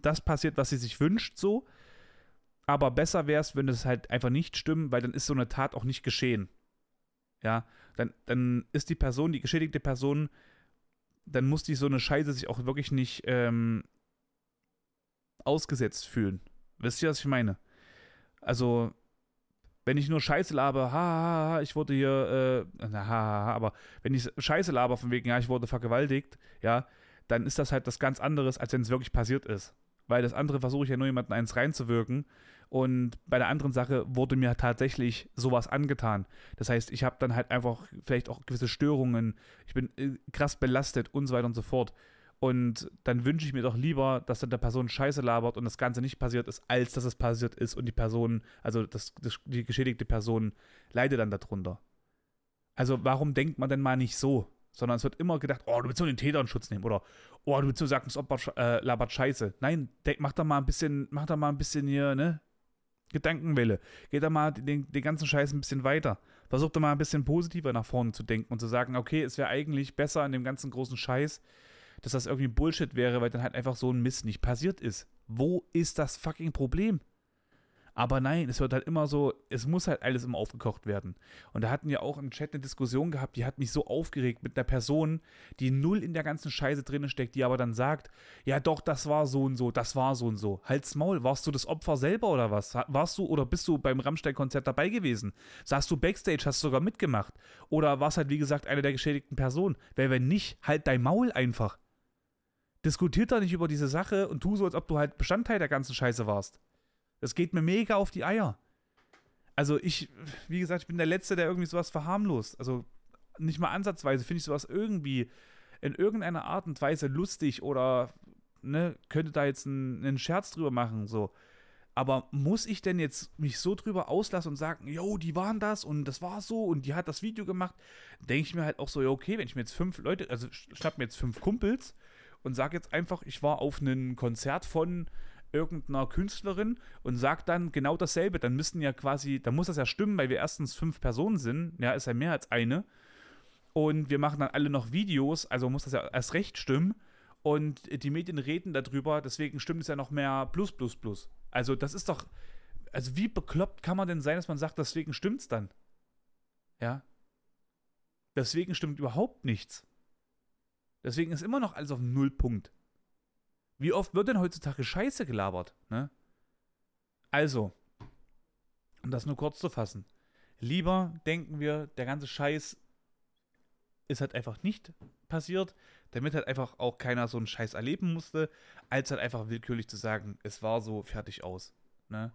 S1: das passiert, was sie sich wünscht, so. Aber besser wäre es, wenn es halt einfach nicht stimmt, weil dann ist so eine Tat auch nicht geschehen. Ja, dann, dann ist die Person, die geschädigte Person, dann muss die so eine Scheiße sich auch wirklich nicht ähm, ausgesetzt fühlen. Wisst ihr, was ich meine? Also, wenn ich nur Scheiße laber, ha, ha, ha, ich wurde hier, äh, na, ha, ha, ha, aber wenn ich Scheiße laber von wegen, ja, ich wurde vergewaltigt, ja, dann ist das halt das ganz anderes, als wenn es wirklich passiert ist. Weil das andere versuche ich ja nur jemanden eins reinzuwirken und bei der anderen Sache wurde mir tatsächlich sowas angetan. Das heißt, ich habe dann halt einfach vielleicht auch gewisse Störungen, ich bin äh, krass belastet und so weiter und so fort. Und dann wünsche ich mir doch lieber, dass dann der Person Scheiße labert und das Ganze nicht passiert ist, als dass es passiert ist und die Person, also das, das, die geschädigte Person, leidet dann darunter. Also warum denkt man denn mal nicht so? Sondern es wird immer gedacht, oh, du willst nur den Täter in Schutz nehmen oder oh, du willst nur sagen, das Opfer äh, labert Scheiße. Nein, mach da mal ein bisschen, mach da mal ein bisschen hier, ne? Gedankenwelle. Geht da mal den, den ganzen Scheiß ein bisschen weiter. Versuch da mal ein bisschen positiver nach vorne zu denken und zu sagen, okay, es wäre eigentlich besser an dem ganzen großen Scheiß, dass das irgendwie Bullshit wäre, weil dann halt einfach so ein Mist nicht passiert ist. Wo ist das fucking Problem? Aber nein, es wird halt immer so, es muss halt alles immer aufgekocht werden. Und da hatten wir auch im Chat eine Diskussion gehabt, die hat mich so aufgeregt mit einer Person, die null in der ganzen Scheiße drinnen steckt, die aber dann sagt, ja doch, das war so und so, das war so und so. Halt's Maul, warst du das Opfer selber oder was? Warst du oder bist du beim Rammstein-Konzert dabei gewesen? Saßt du Backstage, hast sogar mitgemacht? Oder warst halt, wie gesagt, eine der geschädigten Personen? Weil wenn nicht, halt dein Maul einfach. Diskutiert da nicht über diese Sache und tu so, als ob du halt Bestandteil der ganzen Scheiße warst. Das geht mir mega auf die Eier. Also ich, wie gesagt, ich bin der Letzte, der irgendwie sowas verharmlost. Also nicht mal ansatzweise finde ich sowas irgendwie in irgendeiner Art und Weise lustig oder ne, könnte da jetzt einen, einen Scherz drüber machen, so. Aber muss ich denn jetzt mich so drüber auslassen und sagen, yo, die waren das und das war so und die hat das Video gemacht, denke ich mir halt auch so, ja, okay, wenn ich mir jetzt fünf Leute, also schnapp mir jetzt fünf Kumpels und sage jetzt einfach, ich war auf einem Konzert von irgendeiner Künstlerin und sagt dann genau dasselbe, dann müssten ja quasi, dann muss das ja stimmen, weil wir erstens fünf Personen sind, ja, ist ja mehr als eine. Und wir machen dann alle noch Videos, also muss das ja erst recht stimmen. Und die Medien reden darüber, deswegen stimmt es ja noch mehr plus plus plus. Also das ist doch, also wie bekloppt kann man denn sein, dass man sagt, deswegen stimmt es dann? Ja. Deswegen stimmt überhaupt nichts. Deswegen ist immer noch alles auf Nullpunkt. Wie oft wird denn heutzutage Scheiße gelabert? Ne? Also, um das nur kurz zu fassen. Lieber denken wir, der ganze Scheiß ist halt einfach nicht passiert, damit halt einfach auch keiner so einen Scheiß erleben musste, als halt einfach willkürlich zu sagen, es war so, fertig aus. Ne?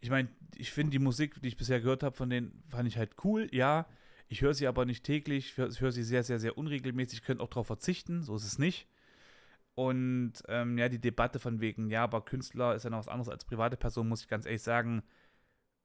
S1: Ich meine, ich finde die Musik, die ich bisher gehört habe, von denen fand ich halt cool, ja. Ich höre sie aber nicht täglich, ich höre sie sehr, sehr, sehr unregelmäßig, ich könnte auch darauf verzichten, so ist es nicht. Und ähm, ja, die Debatte von wegen, ja, aber Künstler ist ja noch was anderes als private Person, muss ich ganz ehrlich sagen.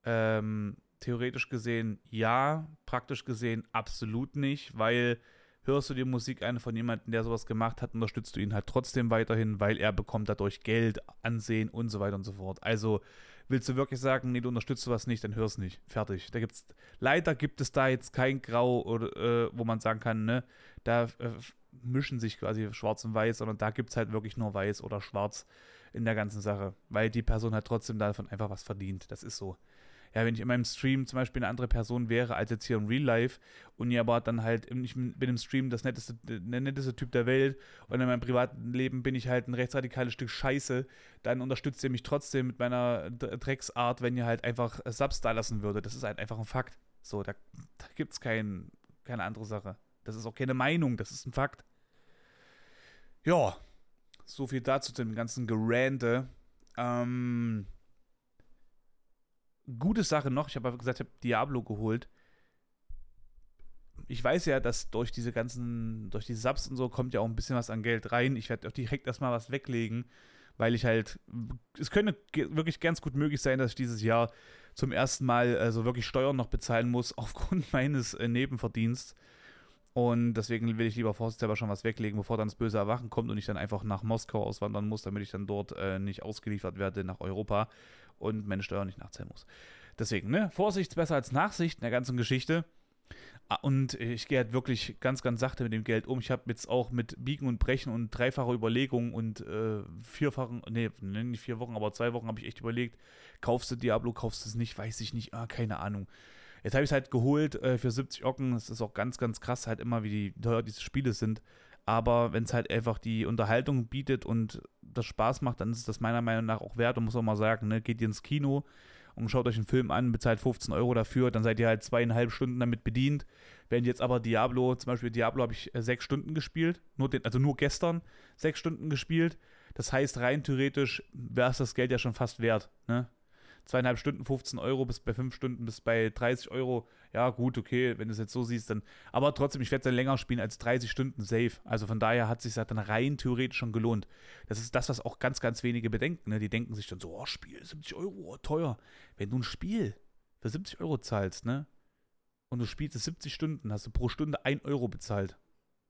S1: Ähm, theoretisch gesehen ja, praktisch gesehen absolut nicht, weil hörst du die Musik an von jemandem, der sowas gemacht hat, unterstützt du ihn halt trotzdem weiterhin, weil er bekommt dadurch Geld, Ansehen und so weiter und so fort. Also willst du wirklich sagen, nee, du unterstützt sowas nicht, dann hör's nicht. Fertig. Da gibt's, leider gibt es da jetzt kein Grau, oder, äh, wo man sagen kann, ne, da äh, mischen sich quasi schwarz und weiß, sondern da gibt es halt wirklich nur weiß oder schwarz in der ganzen Sache, weil die Person halt trotzdem davon einfach was verdient. Das ist so. Ja, wenn ich in meinem Stream zum Beispiel eine andere Person wäre als jetzt hier im Real Life und ihr aber dann halt, ich bin im Stream das netteste, der netteste Typ der Welt und in meinem privaten Leben bin ich halt ein rechtsradikales Stück Scheiße, dann unterstützt ihr mich trotzdem mit meiner Drecksart, wenn ihr halt einfach Subs da lassen würdet. Das ist halt einfach ein Fakt. So, da, da gibt es kein, keine andere Sache. Das ist auch keine Meinung, das ist ein Fakt. Ja, so viel dazu dem ganzen Gerande. Ähm, gute Sache noch, ich habe gesagt, ich habe Diablo geholt. Ich weiß ja, dass durch diese ganzen, durch die Subs und so kommt ja auch ein bisschen was an Geld rein. Ich werde auch direkt erstmal was weglegen, weil ich halt, es könnte wirklich ganz gut möglich sein, dass ich dieses Jahr zum ersten Mal also wirklich Steuern noch bezahlen muss *laughs* aufgrund meines äh, Nebenverdiensts. Und deswegen will ich lieber vorsichtshalber schon was weglegen, bevor dann das böse Erwachen kommt und ich dann einfach nach Moskau auswandern muss, damit ich dann dort äh, nicht ausgeliefert werde nach Europa und meine Steuern nicht nachzahlen muss. Deswegen, ne, Vorsicht ist besser als Nachsicht in der ganzen Geschichte. Ah, und ich gehe halt wirklich ganz, ganz sachte mit dem Geld um. Ich habe jetzt auch mit Biegen und Brechen und dreifacher Überlegung und äh, vierfachen, nee, nicht vier Wochen, aber zwei Wochen habe ich echt überlegt, kaufst du Diablo, kaufst du es nicht, weiß ich nicht, ah, keine Ahnung. Jetzt habe ich es halt geholt äh, für 70 Ocken. Es ist auch ganz, ganz krass, halt immer, wie teuer diese Spiele sind. Aber wenn es halt einfach die Unterhaltung bietet und das Spaß macht, dann ist das meiner Meinung nach auch wert. Und muss auch mal sagen, ne, geht ihr ins Kino und schaut euch einen Film an, bezahlt 15 Euro dafür, dann seid ihr halt zweieinhalb Stunden damit bedient. Wenn jetzt aber Diablo, zum Beispiel Diablo habe ich äh, sechs Stunden gespielt, nur den, also nur gestern sechs Stunden gespielt. Das heißt, rein theoretisch wäre es das Geld ja schon fast wert. Ne? Zweieinhalb Stunden 15 Euro bis bei fünf Stunden bis bei 30 Euro. Ja, gut, okay, wenn du es jetzt so siehst, dann. Aber trotzdem, ich werde es dann länger spielen als 30 Stunden safe. Also von daher hat sich das dann rein theoretisch schon gelohnt. Das ist das, was auch ganz, ganz wenige bedenken. Ne? Die denken sich dann so, oh, Spiel, 70 Euro, oh, teuer. Wenn du ein Spiel für 70 Euro zahlst, ne? und du spielst es 70 Stunden, hast du pro Stunde 1 Euro bezahlt.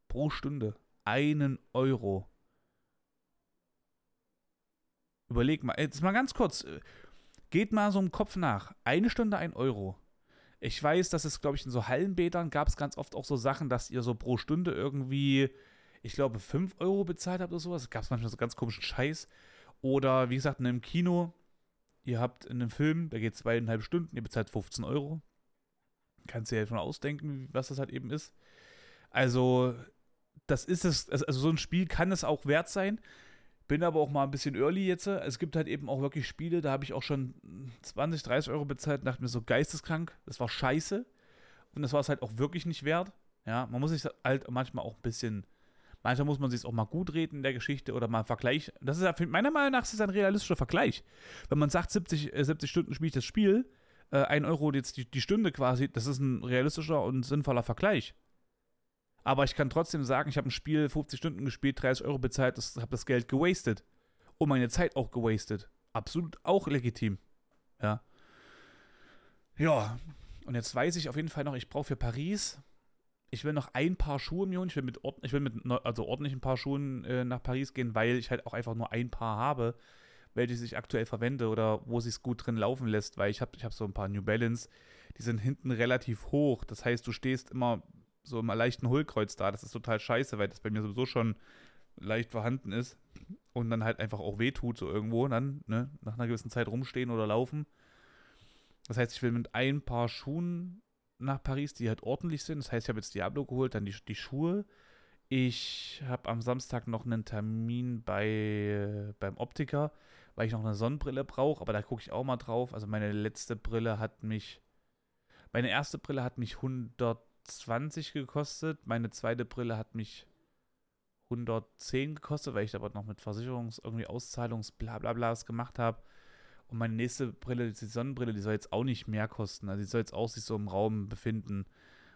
S1: Pro Stunde. Einen Euro. Überleg mal, jetzt mal ganz kurz. Geht mal so im Kopf nach. Eine Stunde 1 Euro. Ich weiß, dass es, glaube ich, in so Hallenbädern gab es ganz oft auch so Sachen, dass ihr so pro Stunde irgendwie, ich glaube, 5 Euro bezahlt habt oder sowas. Es gab manchmal so ganz komischen Scheiß. Oder wie gesagt, in einem Kino, ihr habt in einem Film, der geht zweieinhalb Stunden, ihr bezahlt 15 Euro. Kannst du dir ja schon ausdenken, was das halt eben ist. Also, das ist es, also so ein Spiel kann es auch wert sein. Bin aber auch mal ein bisschen early jetzt. Es gibt halt eben auch wirklich Spiele, da habe ich auch schon 20, 30 Euro bezahlt und dachte mir so geisteskrank. Das war scheiße. Und das war es halt auch wirklich nicht wert. Ja, man muss sich halt manchmal auch ein bisschen, manchmal muss man sich auch mal gut reden in der Geschichte oder mal einen Vergleich. Das ist ja, meiner Meinung nach ist ein realistischer Vergleich. Wenn man sagt, 70, 70 äh, Stunden spiele ich das Spiel, äh, 1 Euro jetzt die, die Stunde quasi, das ist ein realistischer und sinnvoller Vergleich. Aber ich kann trotzdem sagen, ich habe ein Spiel 50 Stunden gespielt, 30 Euro bezahlt, habe das Geld gewastet. Und meine Zeit auch gewastet. Absolut auch legitim. Ja. Ja. Und jetzt weiß ich auf jeden Fall noch, ich brauche für Paris, ich will noch ein Paar Schuhe mir holen. Ich will mit, ich will mit also ordentlichen Paar Schuhen äh, nach Paris gehen, weil ich halt auch einfach nur ein Paar habe, welche ich aktuell verwende oder wo sich gut drin laufen lässt, weil ich habe ich hab so ein paar New Balance, die sind hinten relativ hoch. Das heißt, du stehst immer so im leichten Hohlkreuz da. Das ist total scheiße, weil das bei mir sowieso schon leicht vorhanden ist und dann halt einfach auch wehtut, so irgendwo dann, ne, nach einer gewissen Zeit rumstehen oder laufen. Das heißt, ich will mit ein paar Schuhen nach Paris, die halt ordentlich sind. Das heißt, ich habe jetzt Diablo geholt, dann die, die Schuhe. Ich habe am Samstag noch einen Termin bei, beim Optiker, weil ich noch eine Sonnenbrille brauche, aber da gucke ich auch mal drauf. Also meine letzte Brille hat mich, meine erste Brille hat mich 100 120 gekostet. Meine zweite Brille hat mich 110 gekostet, weil ich aber noch mit Versicherungs-, irgendwie Auszahlungs-, bla bla bla gemacht habe. Und meine nächste Brille, die Sonnenbrille, die soll jetzt auch nicht mehr kosten. Also die soll jetzt auch sich so im Raum befinden.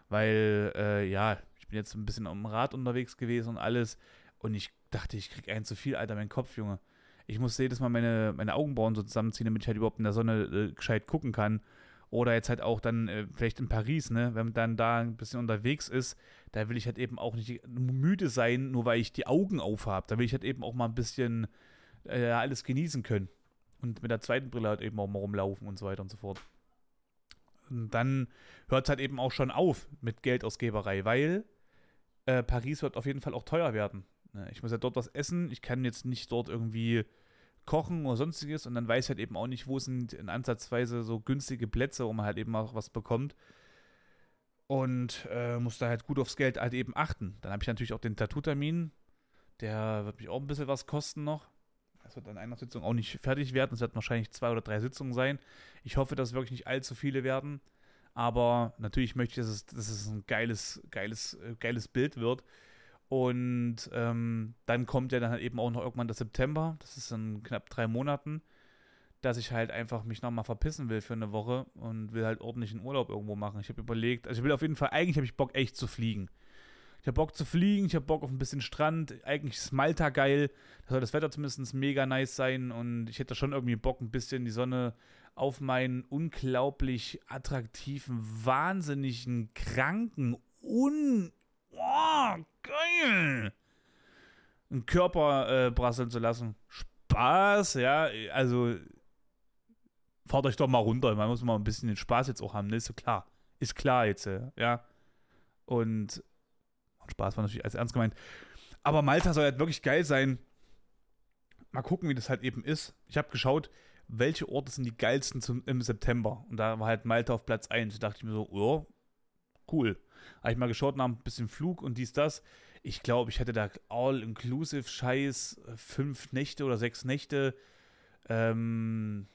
S1: Weil, äh, ja, ich bin jetzt ein bisschen am Rad unterwegs gewesen und alles. Und ich dachte, ich krieg einen zu viel, Alter, mein Kopf, Junge. Ich muss jedes Mal meine, meine Augenbrauen so zusammenziehen, damit ich halt überhaupt in der Sonne äh, gescheit gucken kann. Oder jetzt halt auch dann äh, vielleicht in Paris, ne? Wenn man dann da ein bisschen unterwegs ist, da will ich halt eben auch nicht müde sein, nur weil ich die Augen aufhabe. Da will ich halt eben auch mal ein bisschen äh, alles genießen können. Und mit der zweiten Brille halt eben auch mal rumlaufen und so weiter und so fort. Und dann hört es halt eben auch schon auf mit Geldausgeberei, weil äh, Paris wird auf jeden Fall auch teuer werden. Ne? Ich muss ja dort was essen. Ich kann jetzt nicht dort irgendwie kochen oder sonstiges und dann weiß halt eben auch nicht, wo sind in Ansatzweise so günstige Plätze, wo man halt eben auch was bekommt. Und äh, muss da halt gut aufs Geld halt eben achten. Dann habe ich natürlich auch den Tattoo-Termin. Der wird mich auch ein bisschen was kosten noch. Das wird an einer Sitzung auch nicht fertig werden. Es werden wahrscheinlich zwei oder drei Sitzungen sein. Ich hoffe, dass es wirklich nicht allzu viele werden. Aber natürlich möchte ich, dass es, dass es ein geiles, geiles, äh, geiles Bild wird. Und ähm, dann kommt ja dann halt eben auch noch irgendwann der September, das ist in knapp drei Monaten, dass ich halt einfach mich nochmal verpissen will für eine Woche und will halt ordentlichen Urlaub irgendwo machen. Ich habe überlegt, also ich will auf jeden Fall, eigentlich habe ich Bock echt zu fliegen. Ich habe Bock zu fliegen, ich habe Bock auf ein bisschen Strand. Eigentlich ist Malta geil. Da soll das Wetter zumindest mega nice sein. Und ich hätte schon irgendwie Bock, ein bisschen die Sonne auf meinen unglaublich attraktiven, wahnsinnigen, kranken, un oh, geil, einen Körper äh, prasseln zu lassen. Spaß, ja, also fahrt euch doch mal runter. Man muss mal ein bisschen den Spaß jetzt auch haben, ne? Ist so klar. Ist klar jetzt, ja. Und Spaß war natürlich als ernst gemeint. Aber Malta soll halt wirklich geil sein. Mal gucken, wie das halt eben ist. Ich habe geschaut, welche Orte sind die geilsten zum, im September. Und da war halt Malta auf Platz 1. Da dachte ich mir so, oh, cool. Habe ich mal geschaut nach ein bisschen Flug und dies, das. Ich glaube, ich hätte da all-inclusive Scheiß, fünf Nächte oder sechs Nächte. Ähm,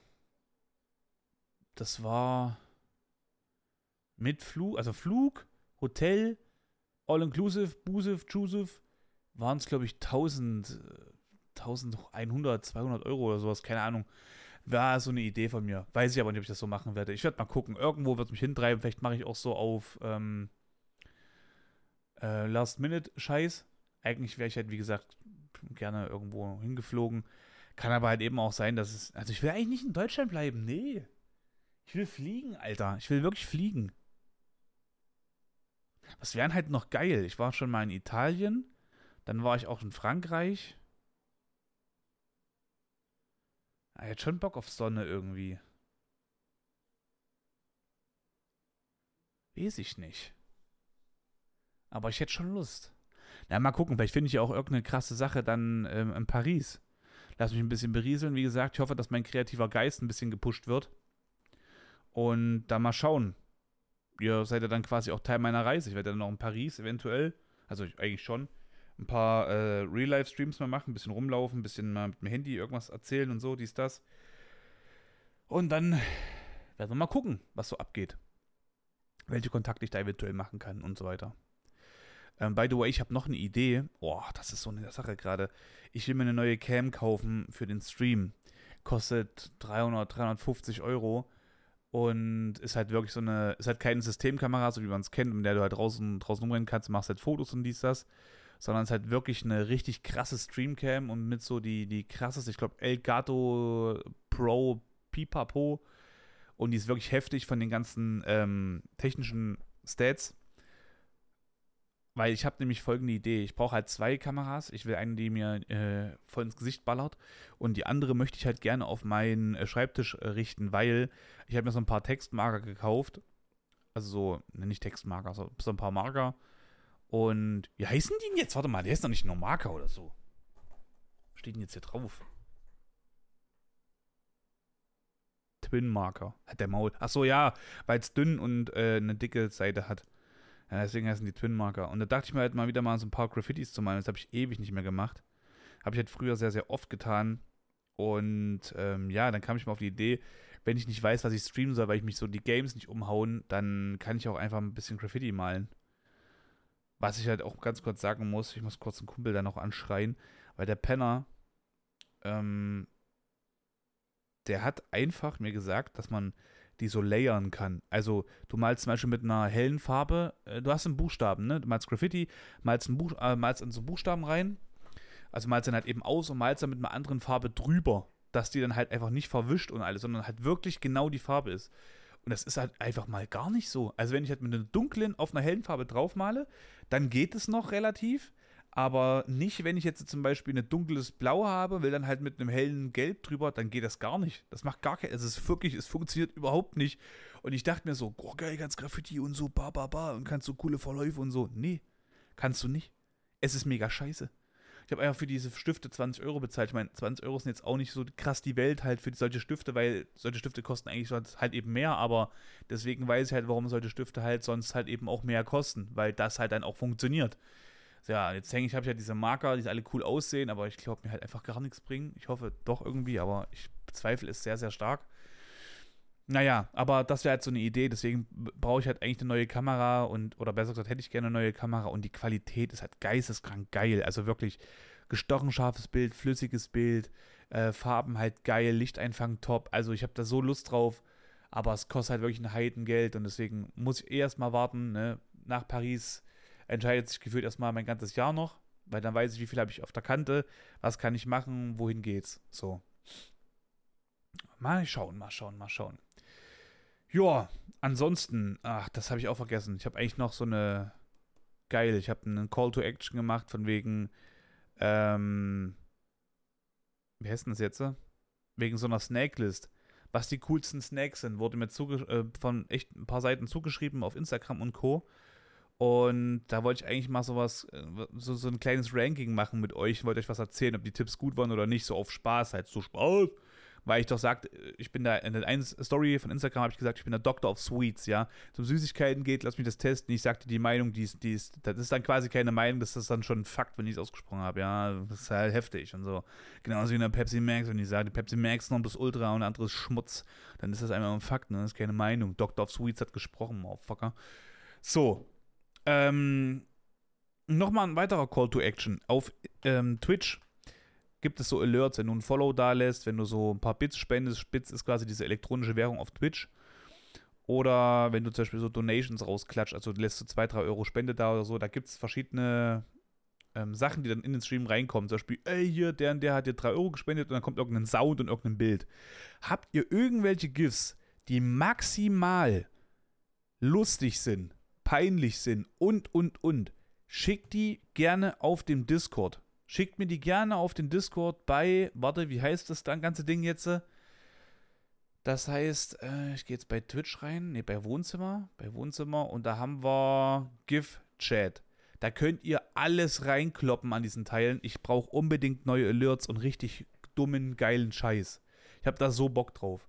S1: das war mit Flug, also Flug, Hotel, all-inclusive, Busive, Jusive, waren es, glaube ich, 1000, 1100, 200 Euro oder sowas, keine Ahnung. War so eine Idee von mir. Weiß ich aber nicht, ob ich das so machen werde. Ich werde mal gucken. Irgendwo wird es mich hintreiben. Vielleicht mache ich auch so auf ähm, äh, Last-Minute-Scheiß. Eigentlich wäre ich halt, wie gesagt, gerne irgendwo hingeflogen. Kann aber halt eben auch sein, dass es. Also, ich will eigentlich nicht in Deutschland bleiben. Nee. Ich will fliegen, Alter. Ich will wirklich fliegen. Was wären halt noch geil? Ich war schon mal in Italien, dann war ich auch in Frankreich. Er ah, hat schon Bock auf Sonne irgendwie. Weiß ich nicht. Aber ich hätte schon Lust. Na, mal gucken, vielleicht finde ich ja auch irgendeine krasse Sache dann ähm, in Paris. Lass mich ein bisschen berieseln. Wie gesagt, ich hoffe, dass mein kreativer Geist ein bisschen gepusht wird. Und dann mal schauen. Ihr seid ja dann quasi auch Teil meiner Reise. Ich werde dann noch in Paris eventuell, also eigentlich schon, ein paar äh, Real-Life-Streams mal machen, ein bisschen rumlaufen, ein bisschen mal mit dem Handy irgendwas erzählen und so, dies, das. Und dann werden wir mal gucken, was so abgeht. Welche Kontakte ich da eventuell machen kann und so weiter. Ähm, by the way, ich habe noch eine Idee. Boah, das ist so eine Sache gerade. Ich will mir eine neue Cam kaufen für den Stream. Kostet 300, 350 Euro. Und ist halt wirklich so eine, ist halt keine Systemkamera, so wie man es kennt, mit der du halt draußen, draußen rumrennen kannst, machst halt Fotos und dies, das sondern es ist halt wirklich eine richtig krasse Streamcam und mit so die, die krasseste, ich glaube, Elgato Pro Pipapo. Und die ist wirklich heftig von den ganzen ähm, technischen Stats. Weil ich habe nämlich folgende Idee. Ich brauche halt zwei Kameras. Ich will eine, die mir äh, voll ins Gesicht ballert. Und die andere möchte ich halt gerne auf meinen äh, Schreibtisch äh, richten, weil ich habe mir so ein paar Textmarker gekauft. Also so, ne, nicht Textmarker, so, so ein paar Marker und wie heißen die denn jetzt? Warte mal, der ist doch nicht nur Marker oder so. Steht denn jetzt hier drauf? Twin Marker. Hat der Maul. Achso, ja, weil es dünn und äh, eine dicke Seite hat. Ja, deswegen heißen die Twin Marker. Und da dachte ich mir halt mal wieder mal so ein paar Graffitis zu malen. Das habe ich ewig nicht mehr gemacht. Habe ich halt früher sehr, sehr oft getan. Und ähm, ja, dann kam ich mal auf die Idee, wenn ich nicht weiß, was ich streamen soll, weil ich mich so die Games nicht umhauen, dann kann ich auch einfach ein bisschen Graffiti malen. Was ich halt auch ganz kurz sagen muss, ich muss kurz einen Kumpel da noch anschreien, weil der Penner, ähm, der hat einfach mir gesagt, dass man die so layern kann. Also du malst zum Beispiel mit einer hellen Farbe, äh, du hast einen Buchstaben, ne? Du malst Graffiti, malst, ein Buch, äh, malst in so Buchstaben rein, also malst dann halt eben aus und malst dann mit einer anderen Farbe drüber, dass die dann halt einfach nicht verwischt und alles, sondern halt wirklich genau die Farbe ist. Und das ist halt einfach mal gar nicht so. Also wenn ich halt mit einer dunklen auf einer hellen Farbe draufmale, dann geht es noch relativ. Aber nicht, wenn ich jetzt zum Beispiel ein dunkles Blau habe, will dann halt mit einem hellen Gelb drüber, dann geht das gar nicht. Das macht gar kein, also es ist wirklich, es funktioniert überhaupt nicht. Und ich dachte mir so, oh geil, ganz Graffiti und so, ba, ba, ba, und kannst so coole Verläufe und so. Nee, kannst du nicht. Es ist mega scheiße. Ich habe einfach für diese Stifte 20 Euro bezahlt. Ich meine, 20 Euro sind jetzt auch nicht so krass die Welt halt für solche Stifte, weil solche Stifte kosten eigentlich halt eben mehr, aber deswegen weiß ich halt, warum solche Stifte halt sonst halt eben auch mehr kosten, weil das halt dann auch funktioniert. Ja, jetzt hänge ich, habe ich ja diese Marker, die alle cool aussehen, aber ich glaube, mir halt einfach gar nichts bringen. Ich hoffe doch irgendwie, aber ich bezweifle es sehr, sehr stark. Naja, aber das wäre halt so eine Idee, deswegen brauche ich halt eigentlich eine neue Kamera und, oder besser gesagt, hätte ich gerne eine neue Kamera und die Qualität ist halt geisteskrank geil. Also wirklich gestochen scharfes Bild, flüssiges Bild, äh, Farben halt geil, Lichteinfang top. Also ich habe da so Lust drauf, aber es kostet halt wirklich ein Heidengeld und deswegen muss ich eh erstmal warten. Ne? Nach Paris entscheidet sich gefühlt erstmal mein ganzes Jahr noch, weil dann weiß ich, wie viel habe ich auf der Kante, was kann ich machen, wohin geht's. So. Mal schauen, mal schauen, mal schauen. Ja, ansonsten, ach, das habe ich auch vergessen. Ich habe eigentlich noch so eine geil, ich habe einen Call to Action gemacht von wegen ähm wie heißt denn das jetzt? Wegen so einer Snake-List. Was die coolsten Snakes sind, wurde mir äh, von echt ein paar Seiten zugeschrieben auf Instagram und Co. Und da wollte ich eigentlich mal sowas, äh, so, so ein kleines Ranking machen mit euch. Ich wollte euch was erzählen, ob die Tipps gut waren oder nicht, so auf Spaß, halt so Spaß weil ich doch sagte, ich bin da in der einen Story von Instagram habe ich gesagt, ich bin der Doctor of Sweets, ja. Zum Süßigkeiten geht, lass mich das testen. Ich sagte die Meinung, die ist, die ist, das ist dann quasi keine Meinung, das ist dann schon ein Fakt, wenn ich es ausgesprochen habe, ja. Das ist halt heftig und so. Genauso wie in der Pepsi Max, wenn ich sage, Pepsi Max noch das Ultra und anderes Schmutz, dann ist das einfach ein Fakt, ne? Das ist keine Meinung. Doctor of Sweets hat gesprochen, Motherfucker. So. Ähm, Nochmal ein weiterer Call to Action. Auf ähm, Twitch gibt es so Alerts, wenn du ein Follow da lässt, wenn du so ein paar Bits spendest. Bits ist quasi diese elektronische Währung auf Twitch. Oder wenn du zum Beispiel so Donations rausklatscht, also du lässt so 2, 3 Euro Spende da oder so, da gibt es verschiedene ähm, Sachen, die dann in den Stream reinkommen. Zum Beispiel, ey, hier, der und der hat dir 3 Euro gespendet und dann kommt irgendein Sound und irgendein Bild. Habt ihr irgendwelche GIFs, die maximal lustig sind, peinlich sind und, und, und, schickt die gerne auf dem Discord. Schickt mir die gerne auf den Discord bei, warte, wie heißt das dann ganze Ding jetzt? Das heißt, äh, ich gehe jetzt bei Twitch rein, ne, bei Wohnzimmer, bei Wohnzimmer und da haben wir GIF-Chat. Da könnt ihr alles reinkloppen an diesen Teilen. Ich brauche unbedingt neue Alerts und richtig dummen, geilen Scheiß. Ich habe da so Bock drauf.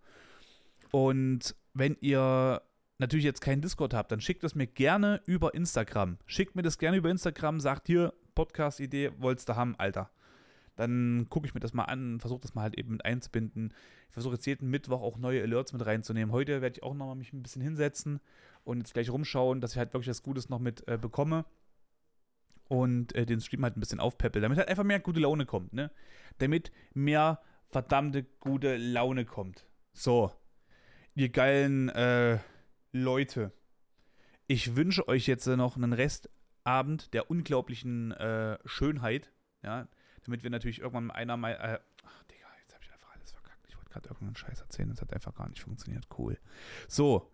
S1: Und wenn ihr natürlich jetzt keinen Discord habt, dann schickt es mir gerne über Instagram. Schickt mir das gerne über Instagram, sagt hier, Podcast-Idee, wolltest du haben, Alter. Dann gucke ich mir das mal an, versuche das mal halt eben mit einzubinden. Ich versuche jetzt jeden Mittwoch auch neue Alerts mit reinzunehmen. Heute werde ich auch nochmal mich ein bisschen hinsetzen und jetzt gleich rumschauen, dass ich halt wirklich was Gutes noch mit äh, bekomme und äh, den Stream halt ein bisschen aufpeppel, damit halt einfach mehr gute Laune kommt, ne? Damit mehr verdammte gute Laune kommt. So, ihr geilen äh, Leute. Ich wünsche euch jetzt noch einen Restabend der unglaublichen äh, Schönheit, ja, damit wir natürlich irgendwann einer mal. Äh, ach, Digga, jetzt habe ich einfach alles verkackt. Ich wollte gerade irgendeinen Scheiß erzählen, das hat einfach gar nicht funktioniert. Cool. So,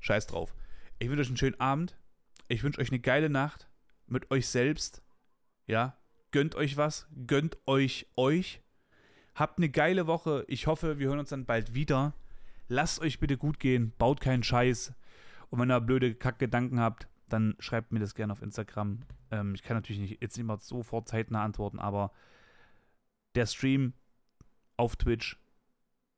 S1: scheiß drauf. Ich wünsche euch einen schönen Abend. Ich wünsche euch eine geile Nacht mit euch selbst. Ja, gönnt euch was, gönnt euch euch. Habt eine geile Woche. Ich hoffe, wir hören uns dann bald wieder. Lasst euch bitte gut gehen, baut keinen Scheiß. Und wenn ihr blöde Kackgedanken habt, dann schreibt mir das gerne auf Instagram. Ähm, ich kann natürlich nicht, jetzt mal sofort zeitnah antworten, aber der Stream auf Twitch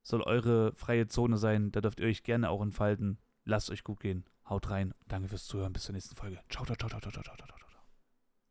S1: soll eure freie Zone sein. Da dürft ihr euch gerne auch entfalten. Lasst euch gut gehen. Haut rein. Danke fürs Zuhören. Bis zur nächsten Folge. Ciao, ciao, ciao, ciao, ciao, ciao, ciao. ciao.